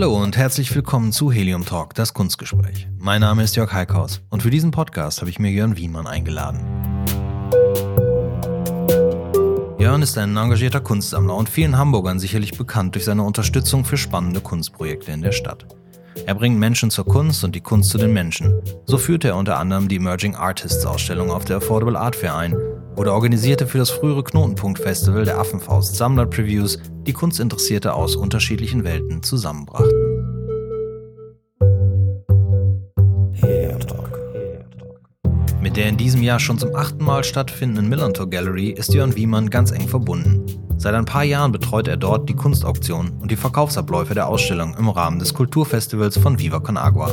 Hallo und herzlich willkommen zu Helium Talk, das Kunstgespräch. Mein Name ist Jörg Heikhaus und für diesen Podcast habe ich mir Jörn Wiemann eingeladen. Jörn ist ein engagierter Kunstsammler und vielen Hamburgern sicherlich bekannt durch seine Unterstützung für spannende Kunstprojekte in der Stadt. Er bringt Menschen zur Kunst und die Kunst zu den Menschen. So führte er unter anderem die Emerging Artists Ausstellung auf der Affordable Art Fair ein oder organisierte für das frühere Knotenpunkt Festival der Affenfaust Sammler-Previews, die Kunstinteressierte aus unterschiedlichen Welten zusammenbrachten. Mit der in diesem Jahr schon zum achten Mal stattfindenden Millantor Gallery ist Jörn Wiemann ganz eng verbunden. Seit ein paar Jahren betreut er dort die Kunstauktion und die Verkaufsabläufe der Ausstellung im Rahmen des Kulturfestivals von Viva Con Agua.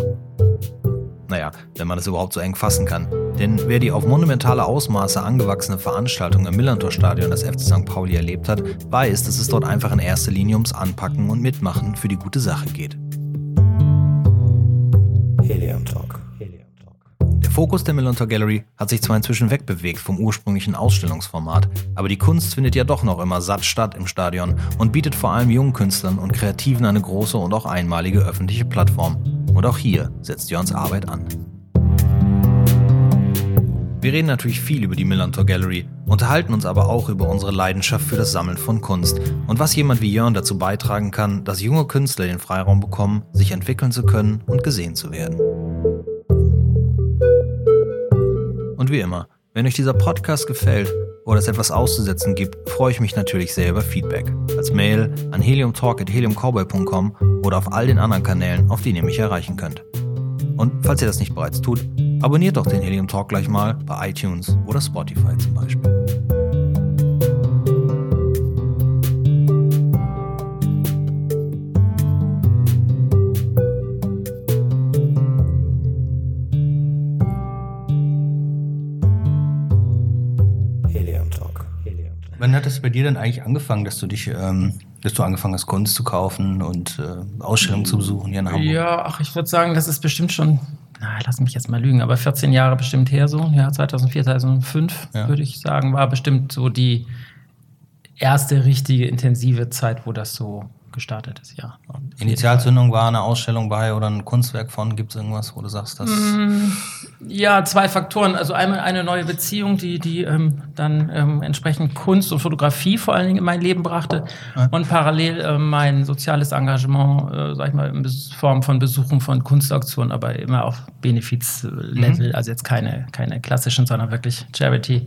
Naja, wenn man es überhaupt so eng fassen kann. Denn wer die auf monumentale Ausmaße angewachsene Veranstaltung im Millantor-Stadion des FC St. Pauli erlebt hat, weiß, dass es dort einfach in erster Linie ums Anpacken und Mitmachen für die gute Sache geht. Helium Talk. Der Fokus der Millantor Gallery hat sich zwar inzwischen wegbewegt vom ursprünglichen Ausstellungsformat, aber die Kunst findet ja doch noch immer satt statt im Stadion und bietet vor allem jungen Künstlern und Kreativen eine große und auch einmalige öffentliche Plattform. Und auch hier setzt Jörns Arbeit an. Wir reden natürlich viel über die Millantor Gallery, unterhalten uns aber auch über unsere Leidenschaft für das Sammeln von Kunst und was jemand wie Jörn dazu beitragen kann, dass junge Künstler den Freiraum bekommen, sich entwickeln zu können und gesehen zu werden. Und wie immer, wenn euch dieser Podcast gefällt oder es etwas auszusetzen gibt, freue ich mich natürlich sehr über Feedback. Als Mail an heliumtalk.heliumcowboy.com oder auf all den anderen Kanälen, auf denen ihr mich erreichen könnt. Und falls ihr das nicht bereits tut, abonniert doch den Helium Talk gleich mal bei iTunes oder Spotify zum Beispiel. Wann hat es bei dir denn eigentlich angefangen, dass du dich, ähm, dass du angefangen hast, Kunst zu kaufen und äh, Ausstellungen zu besuchen hier in Hamburg? Ja, ach, ich würde sagen, das ist bestimmt schon, na, lass mich jetzt mal lügen, aber 14 Jahre bestimmt her so. Ja, 2004, 2005 ja. würde ich sagen, war bestimmt so die erste richtige intensive Zeit, wo das so gestartet ist, ja. Initialzündung war eine Ausstellung bei oder ein Kunstwerk von, gibt es irgendwas, wo du sagst, das. Mm, ja, zwei Faktoren. Also einmal eine neue Beziehung, die, die ähm, dann ähm, entsprechend Kunst und Fotografie vor allen Dingen in mein Leben brachte ja. und parallel äh, mein soziales Engagement, äh, sag ich mal, in Form von Besuchen von Kunstauktionen, aber immer auf Benefizlevel, mhm. also jetzt keine, keine klassischen, sondern wirklich Charity.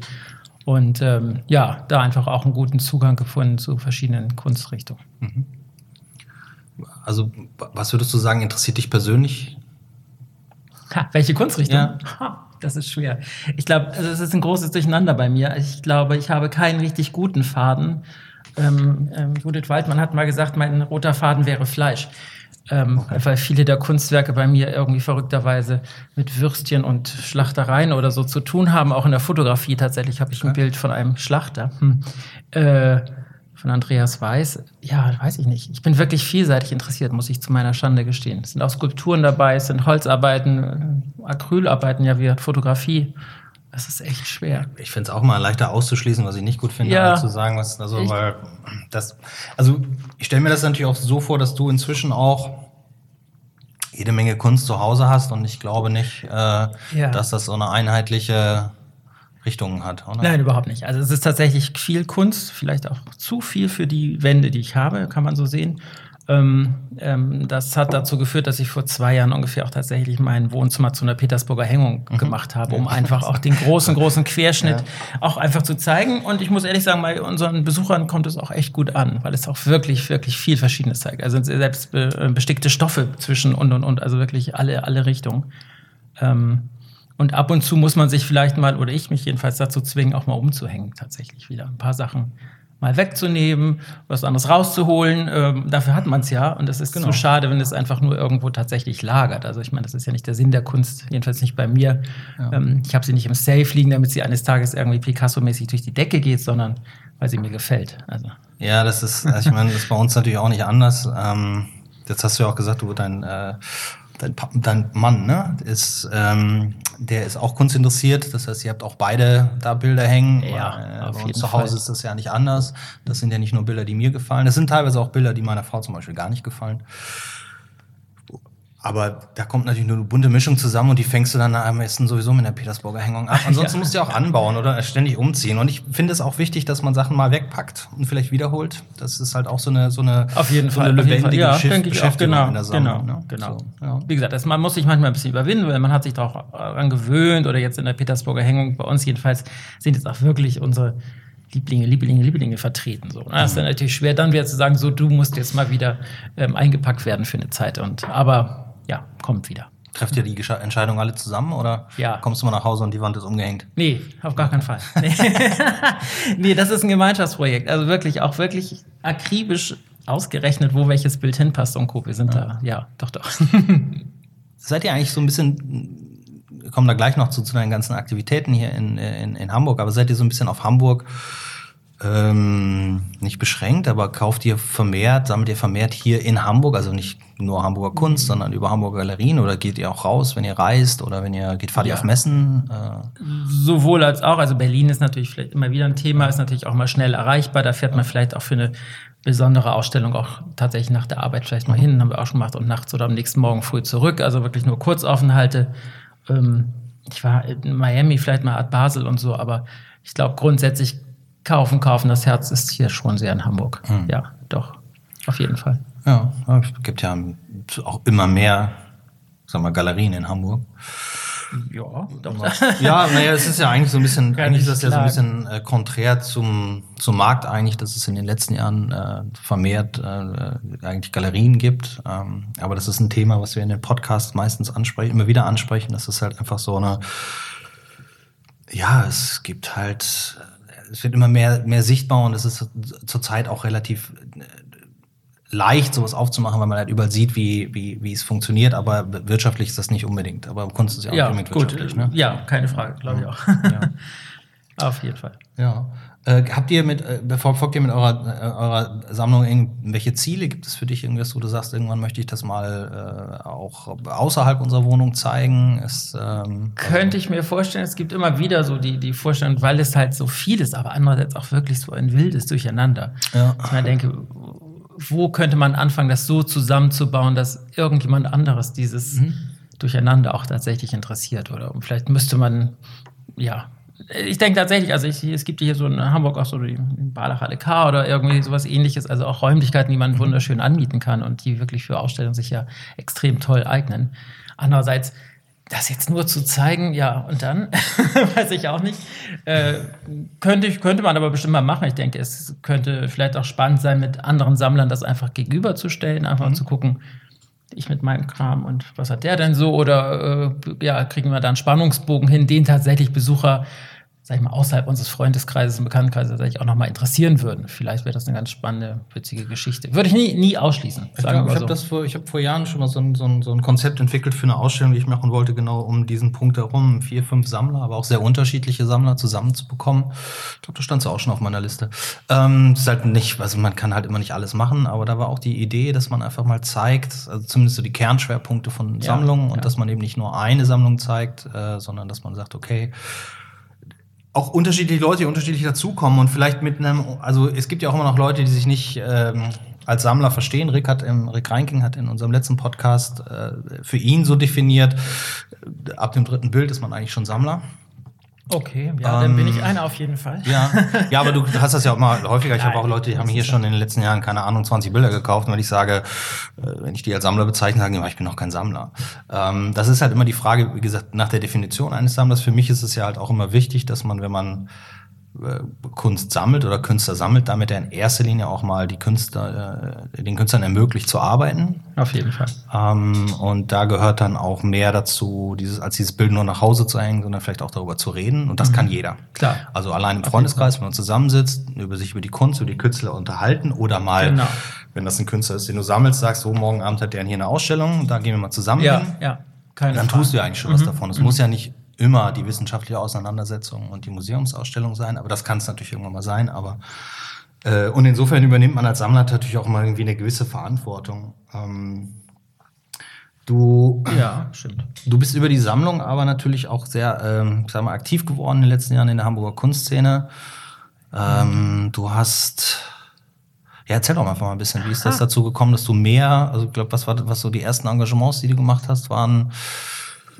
Und ähm, ja, da einfach auch einen guten Zugang gefunden zu verschiedenen Kunstrichtungen. Mhm. Also, was würdest du sagen, interessiert dich persönlich? Ha, welche Kunstrichtung? Ja. Ha, das ist schwer. Ich glaube, also es ist ein großes Durcheinander bei mir. Ich glaube, ich habe keinen richtig guten Faden. Ähm, ähm, Judith Waldmann hat mal gesagt, mein roter Faden wäre Fleisch. Ähm, okay. Weil viele der Kunstwerke bei mir irgendwie verrückterweise mit Würstchen und Schlachtereien oder so zu tun haben. Auch in der Fotografie tatsächlich habe ich okay. ein Bild von einem Schlachter. Hm. Äh, von Andreas Weiß. Ja, weiß ich nicht. Ich bin wirklich vielseitig interessiert, muss ich zu meiner Schande gestehen. Es sind auch Skulpturen dabei, es sind Holzarbeiten, äh, Acrylarbeiten, ja, wie Fotografie. Das ist echt schwer. Ich finde es auch mal leichter auszuschließen, was ich nicht gut finde, ja. als zu sagen, was, also, weil das, also ich stelle mir das natürlich auch so vor, dass du inzwischen auch jede Menge Kunst zu Hause hast und ich glaube nicht, äh, ja. dass das so eine einheitliche Richtungen hat, oder? Nein, überhaupt nicht. Also es ist tatsächlich viel Kunst, vielleicht auch zu viel für die Wände, die ich habe, kann man so sehen. Ähm, ähm, das hat dazu geführt, dass ich vor zwei Jahren ungefähr auch tatsächlich mein Wohnzimmer zu einer Petersburger Hängung mhm. gemacht habe, um einfach auch den großen, großen Querschnitt ja. auch einfach zu zeigen. Und ich muss ehrlich sagen, bei unseren Besuchern kommt es auch echt gut an, weil es auch wirklich, wirklich viel Verschiedenes zeigt. Also selbst äh, bestickte Stoffe zwischen und und und, also wirklich alle, alle Richtungen. Ähm, und ab und zu muss man sich vielleicht mal, oder ich mich jedenfalls dazu zwingen, auch mal umzuhängen, tatsächlich wieder. Ein paar Sachen mal wegzunehmen, was anderes rauszuholen. Ähm, dafür hat man es ja. Und es ist genau. zu schade, wenn es einfach nur irgendwo tatsächlich lagert. Also ich meine, das ist ja nicht der Sinn der Kunst, jedenfalls nicht bei mir. Ja. Ähm, ich habe sie nicht im Safe liegen, damit sie eines Tages irgendwie Picasso-mäßig durch die Decke geht, sondern weil sie mir gefällt. Also. Ja, das ist, also ich meine, das ist bei uns natürlich auch nicht anders. Ähm, jetzt hast du ja auch gesagt, du dein äh, dein, dein Mann, ne, ist, ähm, der ist auch kunstinteressiert. Das heißt, ihr habt auch beide da Bilder hängen. Ja, äh, bei uns zu Hause Fall. ist das ja nicht anders. Das sind ja nicht nur Bilder, die mir gefallen. Das sind teilweise auch Bilder, die meiner Frau zum Beispiel gar nicht gefallen. Aber da kommt natürlich nur eine bunte Mischung zusammen und die fängst du dann am besten sowieso mit der Petersburger Hängung ab. Ansonsten ja. musst du ja auch anbauen oder ständig umziehen. Und ich finde es auch wichtig, dass man Sachen mal wegpackt und vielleicht wiederholt. Das ist halt auch so eine, so eine, auf jeden so Fall, eine lebendige ja, denke ich auch, genau, in der Sammlung. Genau, ne? genau. So, ja. Wie gesagt, das, man muss sich manchmal ein bisschen überwinden, weil man hat sich darauf daran gewöhnt oder jetzt in der Petersburger Hängung, bei uns jedenfalls, sind jetzt auch wirklich unsere Lieblinge, Lieblinge, Lieblinge vertreten. So. Das ist dann natürlich schwer, dann wieder zu sagen, so, du musst jetzt mal wieder ähm, eingepackt werden für eine Zeit. Und, aber ja, kommt wieder. Trefft ihr die Entscheidungen alle zusammen oder Ja. kommst du mal nach Hause und die Wand ist umgehängt? Nee, auf gar keinen Fall. Nee. nee, das ist ein Gemeinschaftsprojekt. Also wirklich, auch wirklich akribisch ausgerechnet, wo welches Bild hinpasst und Co. Wir sind da, ja, doch, doch. Seid ihr eigentlich so ein bisschen, wir kommen da gleich noch zu, zu deinen ganzen Aktivitäten hier in, in, in Hamburg, aber seid ihr so ein bisschen auf Hamburg ähm, nicht beschränkt, aber kauft ihr vermehrt, sammelt ihr vermehrt hier in Hamburg, also nicht nur Hamburger Kunst, sondern über Hamburger Galerien oder geht ihr auch raus, wenn ihr reist oder wenn ihr geht, fahrt ihr Ja. auf Messen? Äh, Sowohl als auch. Also Berlin ist natürlich vielleicht immer wieder ein Thema, ist natürlich auch mal schnell erreichbar. Da fährt man vielleicht auch für eine besondere Ausstellung auch tatsächlich nach der Arbeit vielleicht mal hin, haben wir auch schon gemacht und nachts oder am nächsten Morgen früh zurück. Also wirklich nur Kurzaufenthalte. Ähm, ich war in Miami, vielleicht mal Art Basel und so, aber ich glaube grundsätzlich kaufen, kaufen. Das Herz ist hier schon sehr in Hamburg. Ja, doch. Auf jeden Fall. ja, es gibt ja auch immer mehr, sag mal, Galerien in Hamburg. Ja, doch. Ja, naja, es ist ja eigentlich so ein bisschen, Kann eigentlich ist das ja so ein bisschen äh, konträr zum, zum Markt eigentlich, dass es in den letzten Jahren äh, vermehrt äh, eigentlich Galerien gibt. Ähm, aber das ist ein Thema, was wir in den Podcasts meistens ansprechen, immer wieder ansprechen. Das ist halt einfach so eine, ja, es gibt halt, es wird immer mehr, mehr sichtbar und es ist zurzeit auch relativ äh, leicht, sowas aufzumachen, weil man halt überall sieht, wie, wie, wie es funktioniert, aber wirtschaftlich ist das nicht unbedingt. Aber Kunst ist ja auch Ja, nicht unbedingt gut. wirtschaftlich, ne? Ja, keine Frage, glaube ich auch. Auf jeden Fall. Ja. Äh, habt ihr mit, äh, verfolgt ihr mit eurer, äh, eurer Sammlung irgendwelche Ziele? Gibt es für dich irgendwas, wo du sagst, irgendwann möchte ich das mal äh, auch außerhalb unserer Wohnung zeigen? Ist, ähm, Könnte ich mir vorstellen, es gibt immer wieder so die, die Vorstellung, weil es halt so viel ist, aber andererseits auch wirklich so ein wildes Durcheinander. Ja. Ich mir denke, wo könnte man anfangen, das so zusammenzubauen, dass irgendjemand anderes dieses Durcheinander auch tatsächlich interessiert? Oder vielleicht müsste man, ja, ich denke tatsächlich, also ich, es gibt hier so in Hamburg auch so die Baderhalle K oder irgendwie sowas ähnliches, also auch Räumlichkeiten, die man wunderschön anmieten kann und die wirklich für Ausstellungen sich ja extrem toll eignen. Andererseits, das jetzt nur zu zeigen, ja, und dann, weiß ich auch nicht. Äh, könnte, könnte man aber bestimmt mal machen. Ich denke, es könnte vielleicht auch spannend sein, mit anderen Sammlern das einfach gegenüberzustellen, einfach zu gucken, ich mit meinem Kram und was hat der denn so? Oder äh, ja, kriegen wir da einen Spannungsbogen hin, den tatsächlich Besucher, sag ich mal, außerhalb unseres Freundeskreises und Bekanntenkreises tatsächlich auch nochmal interessieren würden. Vielleicht wäre das eine ganz spannende, witzige Geschichte. Würde ich nie, nie ausschließen. Ich, ich so. habe das vor, habe vor Jahren schon mal so ein, so, ein, so ein Konzept entwickelt für eine Ausstellung, die ich machen wollte, genau um diesen Punkt herum, vier, fünf Sammler, aber auch sehr unterschiedliche Sammler zusammenzubekommen. Ich glaube, da stand auch schon auf meiner Liste. Ähm, ist halt nicht, also man kann halt immer nicht alles machen, aber da war auch die Idee, dass man einfach mal zeigt, also zumindest so die Kernschwerpunkte von Ja, Sammlungen und ja. dass man eben nicht nur eine Sammlung zeigt, äh, sondern dass man sagt, okay, auch unterschiedliche Leute, die unterschiedlich dazukommen und vielleicht mit einem, also es gibt ja auch immer noch Leute, die sich nicht ähm, als Sammler verstehen. Rick hat im, Rick Reinking hat in unserem letzten Podcast äh, für ihn so definiert, ab dem dritten Bild ist man eigentlich schon Sammler. Okay, ja, dann Ähm, bin ich einer auf jeden Fall. Ja, ja, aber du hast das ja auch mal häufiger. Ich habe auch Leute, die haben hier schon in den letzten Jahren, keine Ahnung, 20 Bilder gekauft. Und wenn ich sage, äh, wenn ich die als Sammler bezeichne, sagen die, immer, ich bin noch kein Sammler. Ähm, das ist halt immer die Frage, wie gesagt, nach der Definition eines Sammlers. Für mich ist es ja halt auch immer wichtig, dass man, wenn man Kunst sammelt oder Künstler sammelt, damit er in erster Linie auch mal die Künstler, äh, den Künstlern ermöglicht zu arbeiten. Auf jeden Fall. Ähm, und da gehört dann auch mehr dazu, dieses, als dieses Bild nur nach Hause zu hängen, sondern vielleicht auch darüber zu reden. Und das kann jeder. Klar. Also allein im Freundeskreis, wenn man zusammensitzt, über sich über die Kunst, über die Künstler unterhalten oder mal, Genau. wenn das ein Künstler ist, den du sammelst, sagst, so morgen Abend hat der hier eine Ausstellung, da gehen wir mal zusammen Ja, hin. ja. Keine Dann Frage. tust du ja eigentlich schon was davon. Es muss ja nicht immer die wissenschaftliche Auseinandersetzung und die Museumsausstellung sein, aber das kann es natürlich irgendwann mal sein. Aber äh, und insofern übernimmt man als Sammler natürlich auch mal irgendwie eine gewisse Verantwortung. Ähm, du Ja, stimmt. Du bist über die Sammlung aber natürlich auch sehr, ähm, sag mal, aktiv geworden in den letzten Jahren in der Hamburger Kunstszene. Ähm, du hast Ja, erzähl doch mal einfach mal ein bisschen, wie ist das dazu gekommen, dass du mehr, also ich glaube, was war was so die ersten Engagements, die du gemacht hast, waren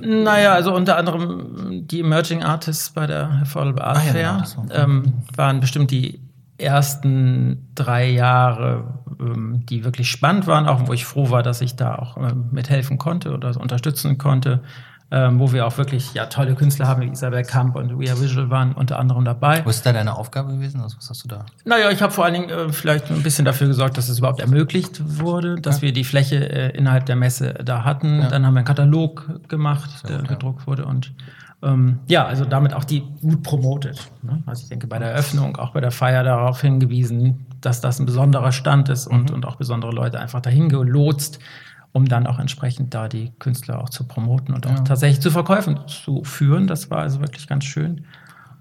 naja, also unter anderem die Emerging Artists bei der Affordable Art Fair ja, genau, ähm, waren bestimmt die ersten drei Jahre, ähm, die wirklich spannend waren, auch wo ich froh war, dass ich da auch ähm, mithelfen konnte oder unterstützen konnte ähm, wo wir auch wirklich ja, tolle Künstler haben, wie Isabel Kamp und We Are Visual waren unter anderem dabei. Was ist da deine Aufgabe gewesen? Also, was hast du da? Naja, ich habe vor allen Dingen äh, vielleicht ein bisschen dafür gesorgt, dass es überhaupt ermöglicht wurde, dass ja. wir die Fläche äh, innerhalb der Messe da hatten. Ja. Dann haben wir einen Katalog gemacht, Sehr der gut, gedruckt wurde und ähm, ja, also damit auch die gut promotet. Ne? Also ich denke, bei der Eröffnung, auch bei der Feier darauf hingewiesen, dass das ein besonderer Stand ist und, mhm. und auch besondere Leute einfach dahin gelotst um dann auch entsprechend da die Künstler auch zu promoten und auch ja. tatsächlich zu Verkäufen zu führen. Das war also wirklich ganz schön.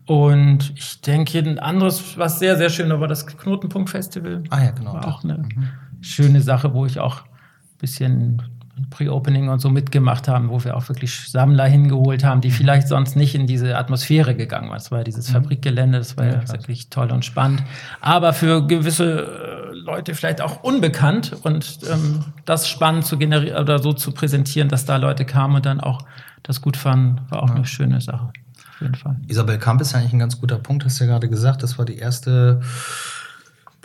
Und ich denke, ein anderes, was sehr, sehr schön war, war das Knotenpunkt-Festival. Ah ja, genau. War auch eine mhm. schöne Sache, wo ich auch ein bisschen Pre-Opening und so mitgemacht haben, wo wir auch wirklich Sammler hingeholt haben, die mhm. vielleicht sonst nicht in diese Atmosphäre gegangen waren. Das war dieses mhm. Fabrikgelände, das war ja, ja wirklich toll und spannend. Aber für gewisse Leute vielleicht auch unbekannt und ähm, das spannend zu generieren oder so zu präsentieren, dass da Leute kamen und dann auch das gut fanden, war auch ja. eine schöne Sache. Auf jeden Fall. Isabel Kamp ist eigentlich ein ganz guter Punkt, hast du ja gerade gesagt. Das war die erste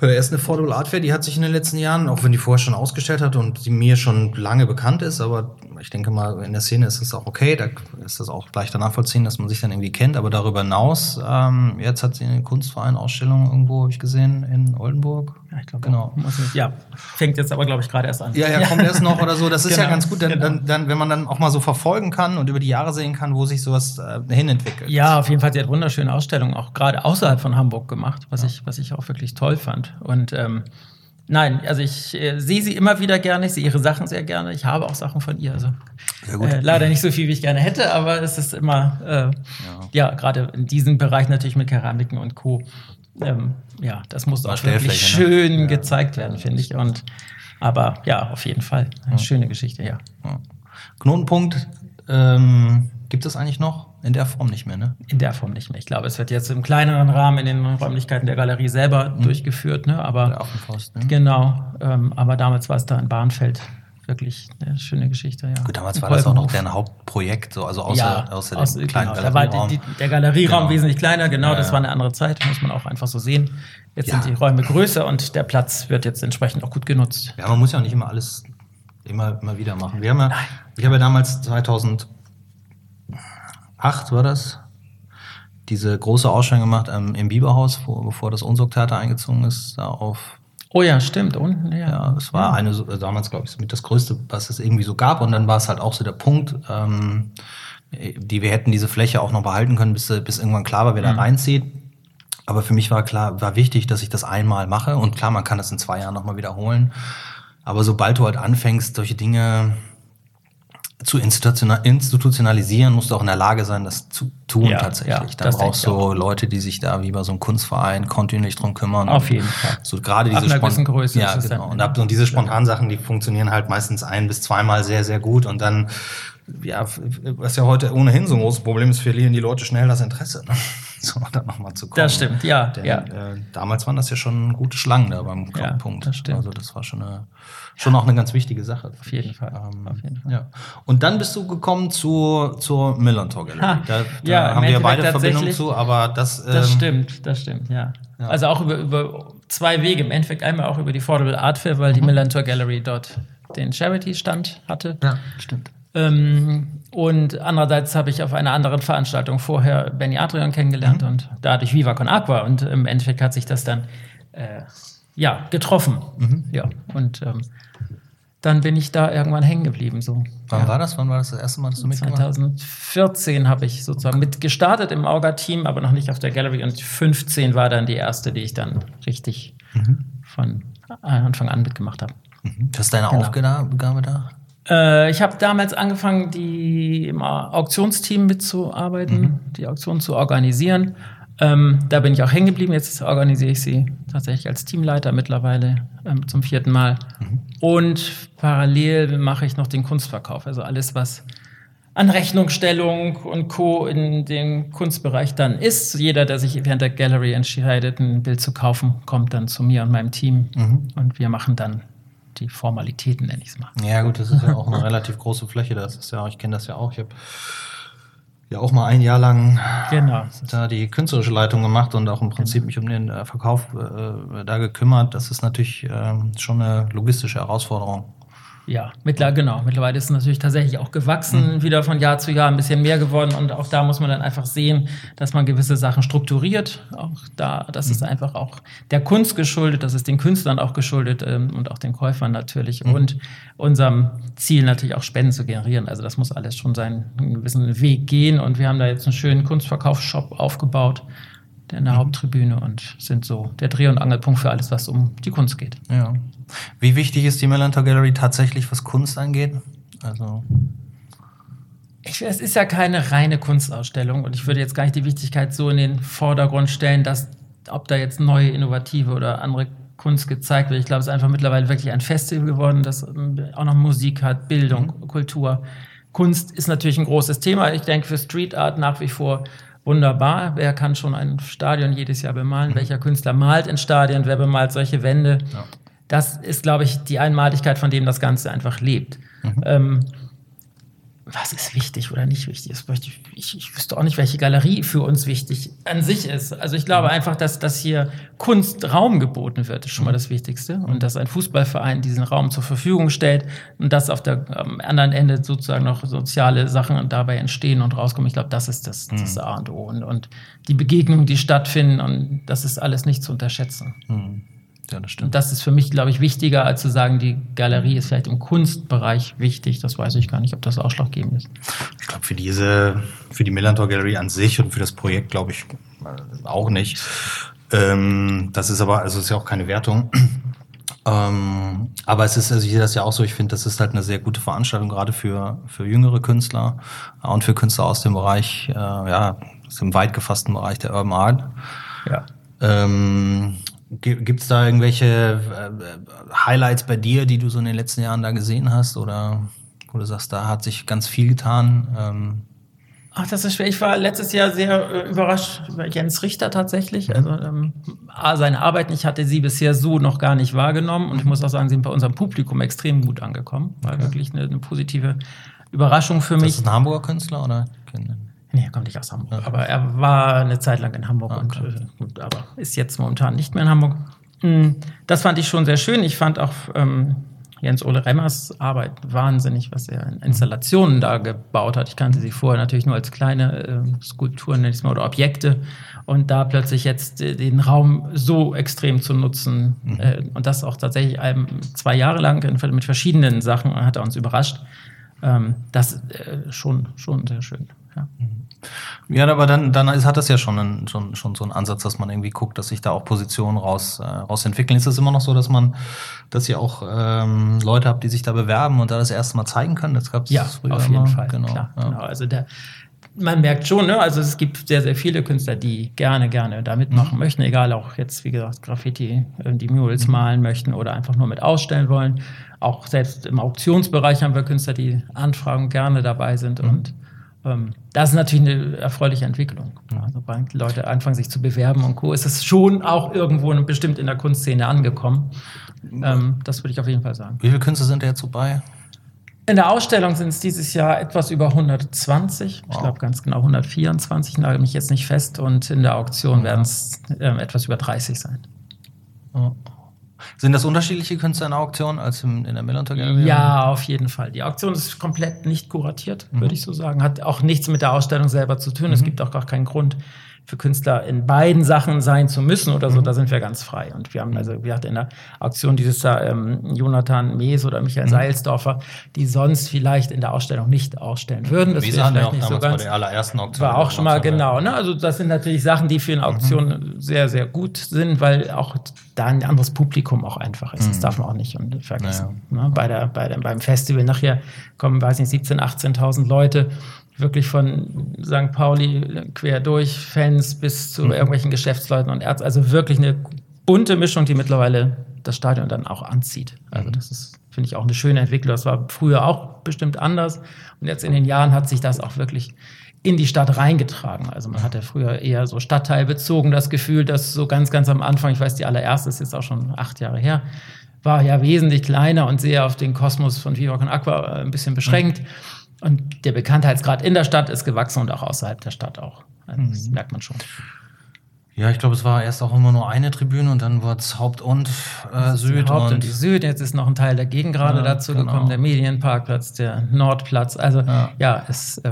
bei der ersten Affordable Art Fair, die hat sich in den letzten Jahren, auch wenn die vorher schon ausgestellt hat und die mir schon lange bekannt ist, aber ich denke mal, in der Szene ist es auch okay, da ist das auch leichter nachvollziehen, dass man sich dann irgendwie kennt, aber darüber hinaus, ähm, jetzt hat sie eine Kunstverein-Ausstellung irgendwo, habe ich gesehen, in Oldenburg. Ja, ich glaube, genau. Ja, fängt jetzt aber, glaube ich, gerade erst an. Ja, ja, kommt erst noch oder so. Das ist genau, ja ganz gut, dann, genau. dann, dann, wenn man dann auch mal so verfolgen kann und über die Jahre sehen kann, wo sich sowas äh, hinentwickelt. Ja, auf jeden Fall. Sie hat wunderschöne Ausstellungen auch gerade außerhalb von Hamburg gemacht, was, ja. ich, was ich auch wirklich toll fand. Und ähm, Nein, also ich äh, sehe sie immer wieder gerne, ich sehe ihre Sachen sehr gerne. Ich habe auch Sachen von ihr. Also äh, leider nicht so viel, wie ich gerne hätte, aber es ist immer, äh, ja, ja gerade in diesem Bereich natürlich mit Keramiken und Co. Ähm, ja, das muss auch wirklich ne? schön ne? gezeigt werden, finde ich. Und aber ja, auf jeden Fall. Eine schöne Geschichte, ja. Knotenpunkt, ähm, gibt es eigentlich noch? In der Form nicht mehr, ne? In der Form nicht mehr. Ich glaube, es wird jetzt im kleineren Rahmen in den Räumlichkeiten der Galerie selber mhm. durchgeführt, ne? Aber der Affenfaust, ne? genau. Ähm, aber damals war es da in Bahnfeld wirklich eine schöne Geschichte, ja. Gut, damals war das auch noch dein Hauptprojekt, so, also außer, ja, außer aus, dem kleinen genau, Da war die, die, der Galerieraum genau. wesentlich kleiner, genau, ja, das war eine andere Zeit, muss man auch einfach so sehen. Jetzt sind die Räume größer und der Platz wird jetzt entsprechend auch gut genutzt. Ja, man muss ja auch nicht immer alles immer, immer wieder machen. Wir haben ja, Nein. ich habe ja damals 2008 war das, diese große Ausstellung gemacht ähm, im Bieberhaus, wo, bevor das Unsorg-Theater eingezogen ist, da auf Oh ja, stimmt. Unten, ja. ja es war eine, äh, damals, glaube ich, mit das Größte, was es irgendwie so gab. Und dann war es halt auch so der Punkt, ähm, die wir hätten diese Fläche auch noch behalten können, bis, bis irgendwann klar war, wer mhm. da reinzieht. Aber für mich war klar, war wichtig, dass ich das einmal mache. Und klar, man kann das in zwei Jahren nochmal wiederholen. Aber sobald du halt anfängst, solche Dinge zu institutionalisieren, musst du auch in der Lage sein, das zu tun ja, tatsächlich. Ja, da brauchst du Leute, die sich da wie bei so einem Kunstverein kontinuierlich drum kümmern. Auf jeden Fall. So gerade diese einer Größe ja, genau. und, ab, und diese spontanen Sachen, die funktionieren halt meistens ein bis zweimal sehr, sehr gut und dann ja, was ja heute ohnehin so ein großes Problem ist, verlieren die Leute schnell das Interesse. Ne? So, da nochmal zu kommen. Das stimmt, ja. Denn, ja. Äh, damals waren das ja schon gute Schlangen da beim ja, Punkt. Das stimmt. Also das war schon, eine, schon auch eine ganz wichtige Sache. Auf jeden Fall. Ähm, Auf jeden Fall. Ja. Und dann bist du gekommen zu, zur Millantor Gallery. Ha, da, da ja, haben wir beide Verbindungen zu, aber das. Ähm, das stimmt, das stimmt, ja. ja. Also auch über, über zwei Wege. Im Endeffekt einmal auch über die Affordable Art Fair, weil mhm. die Millantor Gallery dort den Charity-Stand hatte. Ja, stimmt. Ähm, und andererseits habe ich auf einer anderen Veranstaltung vorher Benny Adrian kennengelernt mhm. und dadurch Viva Con Aqua. Und im Endeffekt hat sich das dann äh, ja, getroffen. Mhm. Ja, und ähm, dann bin ich da irgendwann hängen geblieben. So. Wann ja. war das? Wann war das das erste Mal, dass du mitgemacht hast? 2014 habe ich sozusagen mitgestartet im Auga-Team, aber noch nicht auf der Gallery. Und 15 war dann die erste, die ich dann richtig mhm. von Anfang an mitgemacht habe. Mhm. Das ist deine genau. Aufgabe da? Äh, ich habe damals angefangen, die im Auktionsteam mitzuarbeiten, mhm. die Auktion zu organisieren. Ähm, da bin ich auch hängen geblieben. Jetzt organisiere ich sie tatsächlich als Teamleiter mittlerweile ähm, zum vierten Mal. Mhm. Und parallel mache ich noch den Kunstverkauf. Also alles, was an Rechnungsstellung und Co. in dem Kunstbereich dann ist. Jeder, der sich während der Gallery entscheidet, ein Bild zu kaufen, kommt dann zu mir und meinem Team mhm. und wir machen dann die Formalitäten, nenne ich es mal. Ja gut, das ist ja auch eine relativ große Fläche. Das ist ja, ich kenne das ja auch. Ich habe ja auch mal ein Jahr lang genau. da die künstlerische Leitung gemacht und auch im Prinzip genau. mich um den äh, Verkauf äh, da gekümmert. Das ist natürlich äh, schon eine logistische Herausforderung. Ja, mittlerweile, genau. Mittlerweile ist es natürlich tatsächlich auch gewachsen, mhm. wieder von Jahr zu Jahr ein bisschen mehr geworden. Und auch da muss man dann einfach sehen, dass man gewisse Sachen strukturiert. Auch da, das mhm. ist einfach auch der Kunst geschuldet, das ist den Künstlern auch geschuldet ähm, und auch den Käufern natürlich. Mhm. Und unserem Ziel natürlich auch Spenden zu generieren. Also das muss alles schon seinen gewissen Weg gehen. Und wir haben da jetzt einen schönen Kunstverkaufsshop aufgebaut in der mhm. Haupttribüne und sind so der Dreh- und Angelpunkt für alles, was um die Kunst geht. Ja. Wie wichtig ist die Melantor Gallery tatsächlich, was Kunst angeht? Also ich, es ist ja keine reine Kunstausstellung und ich würde jetzt gar nicht die Wichtigkeit so in den Vordergrund stellen, dass ob da jetzt neue, innovative oder andere Kunst gezeigt wird. Ich glaube, es ist einfach mittlerweile wirklich ein Festival geworden, das ähm, auch noch Musik hat, Bildung, mhm. Kultur. Kunst ist natürlich ein großes Thema. Ich denke für Street Art nach wie vor wunderbar. Wer kann schon ein Stadion jedes Jahr bemalen? Mhm. Welcher Künstler malt in Stadien? Wer bemalt solche Wände? Ja. Das ist, glaube ich, die Einmaligkeit, von dem das Ganze einfach lebt. Mhm. Ähm, was ist wichtig oder nicht wichtig ist. Ich, ich, wüsste auch nicht, welche Galerie für uns wichtig an sich ist. Also ich glaube mhm. einfach, dass, dass hier Kunstraum geboten wird, ist schon mal mhm. das Wichtigste. Und dass ein Fußballverein diesen Raum zur Verfügung stellt und dass auf der am anderen Ende sozusagen noch soziale Sachen dabei entstehen und rauskommen. Ich glaube, das ist das, das mhm. A und O. Und, und die Begegnungen, die stattfinden, und das ist alles nicht zu unterschätzen. Mhm. Ja, das stimmt. Und das ist für mich, glaube ich, wichtiger, als zu sagen, die Galerie ist vielleicht im Kunstbereich wichtig. Das weiß ich gar nicht, ob das ausschlaggebend ist. Ich glaube, für diese, für die Millantor Galerie an sich und für das Projekt, glaube ich, auch nicht. Ähm, das ist aber, also ist ja auch keine Wertung. Ähm, aber es ist, also ich sehe das ja auch so, ich finde, das ist halt eine sehr gute Veranstaltung, gerade für, für jüngere Künstler und für Künstler aus dem Bereich, äh, ja, aus dem weit gefassten Bereich der Urban Art. Ja. Ähm, Gibt es da irgendwelche äh, Highlights bei dir, die du so in den letzten Jahren da gesehen hast? Oder wo du sagst, da hat sich ganz viel getan? Ähm Ach, das ist schwer. Ich war letztes Jahr sehr äh, überrascht über Jens Richter tatsächlich. Mhm. Also ähm, seine Arbeit, ich hatte sie bisher so noch gar nicht wahrgenommen. Und ich muss auch sagen, sie sind bei unserem Publikum extrem gut angekommen. War okay. wirklich eine, eine, positive Überraschung für mich. Ist das ein Hamburger Künstler oder? Nee, er kommt nicht aus Hamburg. Ja. Aber er war eine Zeit lang in Hamburg ah, und, äh, aber ist jetzt momentan nicht mehr in Hamburg. Hm, das fand ich schon sehr schön. Ich fand auch ähm, Jens-Ole Remmers Arbeit wahnsinnig, was er in Installationen da gebaut hat. Ich kannte sie vorher natürlich nur als kleine äh, Skulpturen, nenne ich es mal, oder Objekte. Und da plötzlich jetzt äh, den Raum so extrem zu nutzen mhm. äh, und das auch tatsächlich einem, zwei Jahre lang mit verschiedenen Sachen hat er uns überrascht. Ähm, das äh, schon, schon sehr schön. Ja. Mhm. Ja, aber dann, dann ist, hat das ja schon, einen, schon, schon so einen Ansatz, dass man irgendwie guckt, dass sich da auch Positionen raus, äh, raus entwickeln. Ist es immer noch so, dass man, dass ihr auch ähm, Leute habt, die sich da bewerben und da das erste Mal zeigen können? Das gab's ja, früher auf jeden immer. Fall. Genau, Klar, ja. genau. Also der, man merkt schon, ne? also es gibt sehr, sehr viele Künstler, die gerne, gerne da mitmachen mhm. möchten, egal auch jetzt, wie gesagt, Graffiti, äh, die Murals mhm. malen möchten oder einfach nur mit ausstellen wollen. Auch selbst im Auktionsbereich haben wir Künstler, die Anfragen gerne dabei sind mhm. und das ist natürlich eine erfreuliche Entwicklung. Also, sobald Leute anfangen, sich zu bewerben und Co., ist es schon auch irgendwo bestimmt in der Kunstszene angekommen. Ähm, das würde ich auf jeden Fall sagen. Wie viele Künstler sind da jetzt so bei? In der Ausstellung sind es dieses Jahr etwas über 120, wow. ich glaube ganz genau 124, nagel mich jetzt nicht fest. Und in der Auktion werden es äh, etwas über 30 sein. Oh. Sind das unterschiedliche Künstler in der Auktion als in, in der Millantor Galerie? Ja, auf jeden Fall. Die Auktion ist komplett nicht kuratiert, mhm. würde ich so sagen. Hat auch nichts mit der Ausstellung selber zu tun. Mhm. Es gibt auch gar keinen Grund, für Künstler in beiden Sachen sein zu müssen oder so, mhm. da sind wir ganz frei. Und wir haben also, wir hatten in der Auktion dieses Jahr ähm, Jonathan Mees oder Michael mhm. Seilsdorfer, die sonst vielleicht in der Ausstellung nicht ausstellen würden. Das haben wir auch nicht damals so ganz, bei der allerersten Auktion. War auch schon mal genau. Ne? Also das sind natürlich Sachen, die für eine Auktion mhm. sehr, sehr gut sind, weil auch da ein anderes Publikum auch einfach ist. Das mhm. darf man auch nicht vergessen. Naja. Ne? Bei der, bei der, beim Festival nachher kommen, weiß nicht, 17.000, 18.000 Leute wirklich von St. Pauli quer durch, Fans bis zu mhm. irgendwelchen Geschäftsleuten und Ärzten. Also wirklich eine bunte Mischung, die mittlerweile das Stadion dann auch anzieht. Also mhm. das ist finde ich auch eine schöne Entwicklung. Das war früher auch bestimmt anders. Und jetzt in den Jahren hat sich das auch wirklich in die Stadt reingetragen. Also man hatte früher eher so stadtteilbezogen das Gefühl, dass so ganz, ganz am Anfang, ich weiß, die allererste ist jetzt auch schon acht Jahre her, war ja wesentlich kleiner und sehr auf den Kosmos von Viva und Aqua äh, ein bisschen beschränkt. Mhm. Und der Bekanntheitsgrad in der Stadt ist gewachsen und auch außerhalb der Stadt auch. Also das mhm. merkt man schon. Ja, ich glaube, es war erst auch immer nur eine Tribüne und dann wurde es Haupt und äh, Süd. Haupt und, und, die Süd. Jetzt ist noch ein Teil dagegen gerade ja, dazu genau. gekommen, der Medienparkplatz, der Nordplatz. Also ja, ja es ähm,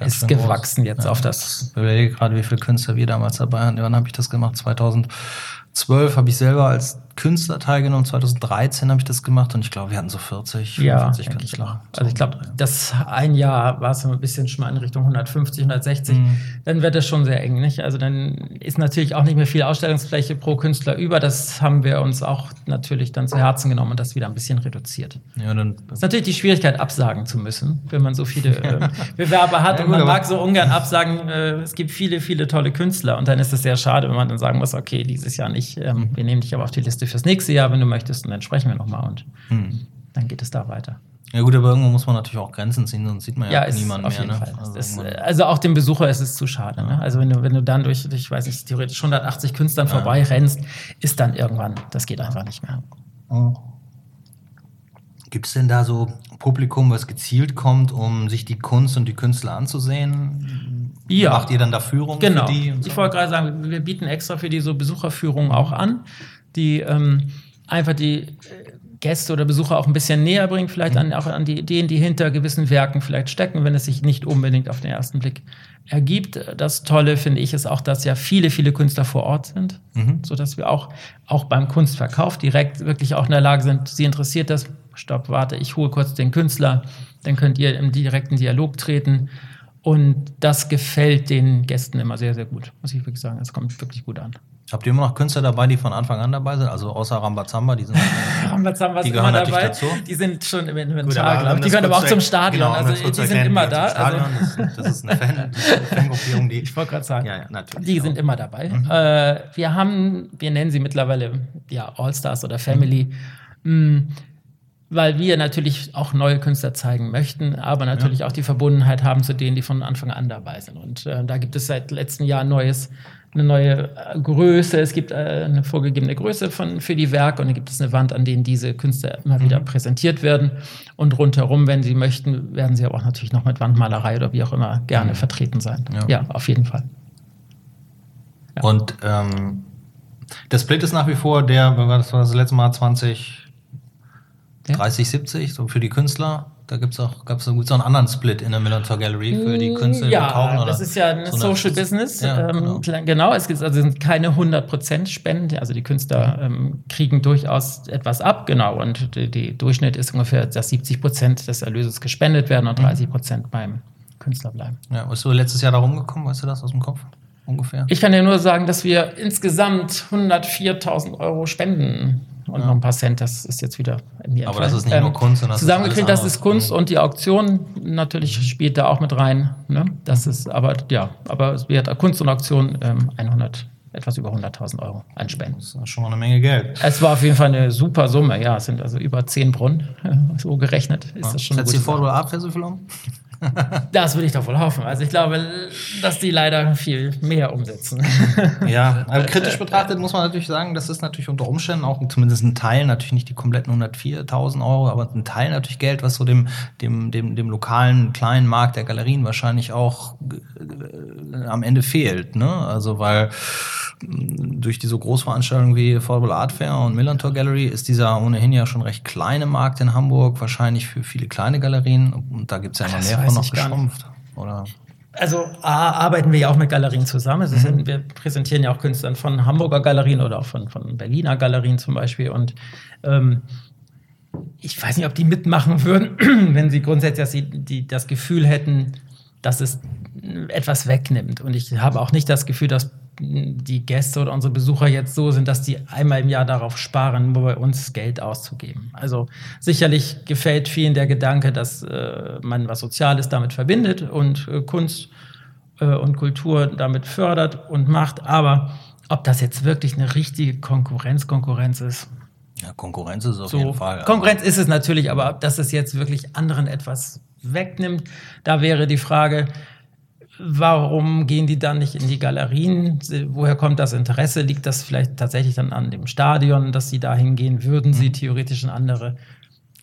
ist, ist gewachsen groß. jetzt ja. auf das. Ich überlege gerade, wie viele Künstler wir damals dabei hatten. Wann habe ich das gemacht? 2012 habe ich selber als Künstler teilgenommen. 2013 habe ich das gemacht und ich glaube, wir hatten so 40, 45 ja, Künstler. Ich also ich glaube, das ein Jahr war es ein bisschen schon mal in Richtung 150, 160. Mhm. Dann wird es schon sehr eng, nicht? Also dann ist natürlich auch nicht mehr viel Ausstellungsfläche pro Künstler über. Das haben wir uns auch natürlich dann zu Herzen genommen und das wieder ein bisschen reduziert. Ja, dann das ist natürlich die Schwierigkeit, absagen zu müssen, wenn man so viele äh, Bewerber hat ja, und man mag so ungern absagen. Äh, es gibt viele, viele tolle Künstler und dann ist es sehr schade, wenn man dann sagen muss, okay, dieses Jahr nicht, ähm, mhm. wir nehmen dich aber auf die Liste Liste fürs nächste Jahr, wenn du möchtest. Und dann sprechen wir nochmal und hm. dann geht es da weiter. Ja gut, aber irgendwo muss man natürlich auch Grenzen ziehen, sonst sieht man ja, ja niemanden mehr. Ne? Also, ist, also, auch dem Besucher ist es zu schade. Ne? Also wenn du, wenn du dann durch, ich weiß nicht, theoretisch 180 Künstlern ja. vorbei rennst, ist dann irgendwann, das geht einfach nicht mehr. Oh. Gibt es denn da so Publikum, was gezielt kommt, um sich die Kunst und die Künstler anzusehen? Ja. Macht ihr dann da Führungen genau. für die? So? Ich wollte gerade sagen, wir bieten extra für die so Besucherführungen auch an die ähm, einfach die äh, Gäste oder Besucher auch ein bisschen näher bringt, vielleicht an, auch an die Ideen, die hinter gewissen Werken vielleicht stecken, wenn es sich nicht unbedingt auf den ersten Blick ergibt. Das Tolle finde ich ist auch, dass ja viele, viele Künstler vor Ort sind, mhm. sodass wir auch, auch beim Kunstverkauf direkt wirklich auch in der Lage sind, Sie interessiert das, stopp, warte, ich hole kurz den Künstler, dann könnt ihr im direkten Dialog treten. Und das gefällt den Gästen immer sehr, sehr gut, muss ich wirklich sagen. Es kommt wirklich gut an. Habt ihr immer noch Künstler dabei, die von Anfang an dabei sind? Also außer Rambazamba, die sind Rambazamba die gehören immer dabei. Dazu. Die sind schon im Inventar, glaube ich. Die gehören aber auch zum Stadion. Genau, also die sind immer da. Also das, ist eine Fan, Fangruppierung, die. Ich wollte gerade sagen. Ja, ja, natürlich. Die auch. sind immer dabei. Mhm. Äh, wir haben, wir nennen sie mittlerweile ja All-Stars oder Family. Mhm. Mm, weil wir natürlich auch neue Künstler zeigen möchten, aber natürlich ja. auch die Verbundenheit haben zu denen, die von Anfang an dabei sind. Und äh, da gibt es seit letzten Jahr neues eine neue äh, Größe, es gibt äh, eine vorgegebene Größe von, für die Werke und dann gibt es eine Wand, an denen diese Künstler immer wieder mhm. präsentiert werden. Und rundherum, wenn sie möchten, werden sie aber auch natürlich noch mit Wandmalerei oder wie auch immer gerne mhm. vertreten sein. Ja. ja. auf jeden Fall. Ja. Und ähm, der Split ist nach wie vor der, das war das letzte Mal 20, ja. 30, 70, so für die Künstler da gibt es auch, gab's auch einen anderen Split in der Millantor Gallery für die Künstler, ja, die kaufen. Oder das ist ja ein so Social Business. Ja, ähm, genau. genau. es gibt, also sind keine 100% Spenden. Also die Künstler ähm, kriegen durchaus etwas ab, genau. Und die, Durchschnitt ist ungefähr, dass 70% des Erlöses gespendet werden und 30% mhm. beim Künstler bleiben. Ja, bist du letztes Jahr da rumgekommen? Weißt du das aus dem Kopf? Ungefähr? Ich kann dir nur sagen, dass wir insgesamt 104.000 Euro spenden und ja. noch ein paar Cent, das ist jetzt wieder mir Aber das ist nicht ähm, nur Kunst, sondern zusammengekriegt, das ist Kunst und die Auktion natürlich mhm. spielt da auch mit rein. Ne? Das ist aber ja, aber es wird Kunst und Auktion ähm, 100 etwas über 100.000 Euro an Spenden. Das ist schon mal eine Menge Geld. Es war auf jeden Fall eine super Summe, ja. Es sind also über 10 Brunnen, so gerechnet. Ist ja. das schon Setzt die vor, du ab für so viel um? Das würde ich doch wohl hoffen. Also ich glaube, dass die leider viel mehr umsetzen. Ja, also kritisch betrachtet muss man natürlich sagen, das ist natürlich unter Umständen auch zumindest ein Teil, natürlich nicht die kompletten 104.000 Euro, aber ein Teil natürlich Geld, was so dem, dem, dem, dem lokalen kleinen Markt der Galerien wahrscheinlich auch äh, am Ende fehlt. Ne? Also weil durch diese Großveranstaltungen wie Affordable Art Fair und Millantor Gallery ist dieser ohnehin ja schon recht kleine Markt in Hamburg wahrscheinlich für viele kleine Galerien. Und da gibt es ja immer mehr von noch geschrumpft. Oder? Also A, arbeiten wir ja auch mit Galerien zusammen. Mhm. Sind, wir präsentieren ja auch Künstler von Hamburger Galerien oder auch von, von Berliner Galerien zum Beispiel. Und ähm, ich weiß nicht, ob die mitmachen würden, wenn sie grundsätzlich die, die, das Gefühl hätten, dass es etwas wegnimmt. Und ich habe auch nicht das Gefühl, dass die Gäste oder unsere Besucher jetzt so sind, dass die einmal im Jahr darauf sparen, nur bei uns Geld auszugeben. Also sicherlich gefällt vielen der Gedanke, dass äh, man was Soziales damit verbindet und äh, Kunst äh, und Kultur damit fördert und macht. Aber ob das jetzt wirklich eine richtige Konkurrenz, Konkurrenz ist, Ja, Konkurrenz ist es auf So, jeden Fall. Konkurrenz ist es natürlich, aber dass es jetzt wirklich anderen etwas wegnimmt, da wäre die Frage, warum gehen die dann nicht in die Galerien? Woher kommt das Interesse? Liegt das vielleicht tatsächlich dann an dem Stadion, dass sie da hingehen? Würden sie theoretisch in andere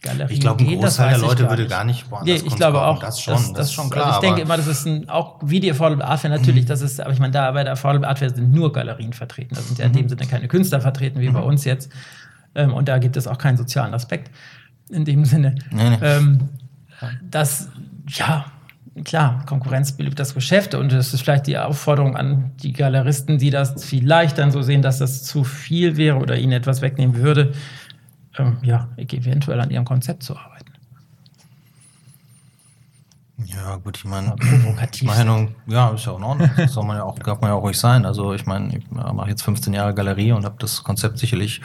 Galerien Ich glaube, ein gehen? Das Großteil der Leute gar würde gar nicht woanders Nee, ich Kunst glaube kaufen. auch. Das schon, das, ist schon klar. Also ich denke immer, das ist ein, auch wie die Affordable Art Fair natürlich, das ist, aber ich meine, da bei der Affordable Art Fair sind nur Galerien vertreten. Da sind ja in Mhm. dem Sinne keine Künstler vertreten, wie bei uns jetzt. Ähm, und da gibt es auch keinen sozialen Aspekt in dem Sinne. Nee, nee. Ähm, das, ja, klar, Konkurrenz belügt das Geschäft und es ist vielleicht die Aufforderung an die Galeristen, die das vielleicht dann so sehen, dass das zu viel wäre oder ihnen etwas wegnehmen würde, ähm, ja, eventuell an ihrem Konzept zu arbeiten. Ja, gut, ich meine, Provokativ. Meinung, ja, ist ja auch in Ordnung. Das soll man ja auch, darf man ja auch ruhig sein. Also ich meine, ich mache jetzt 15 Jahre Galerie und habe das Konzept sicherlich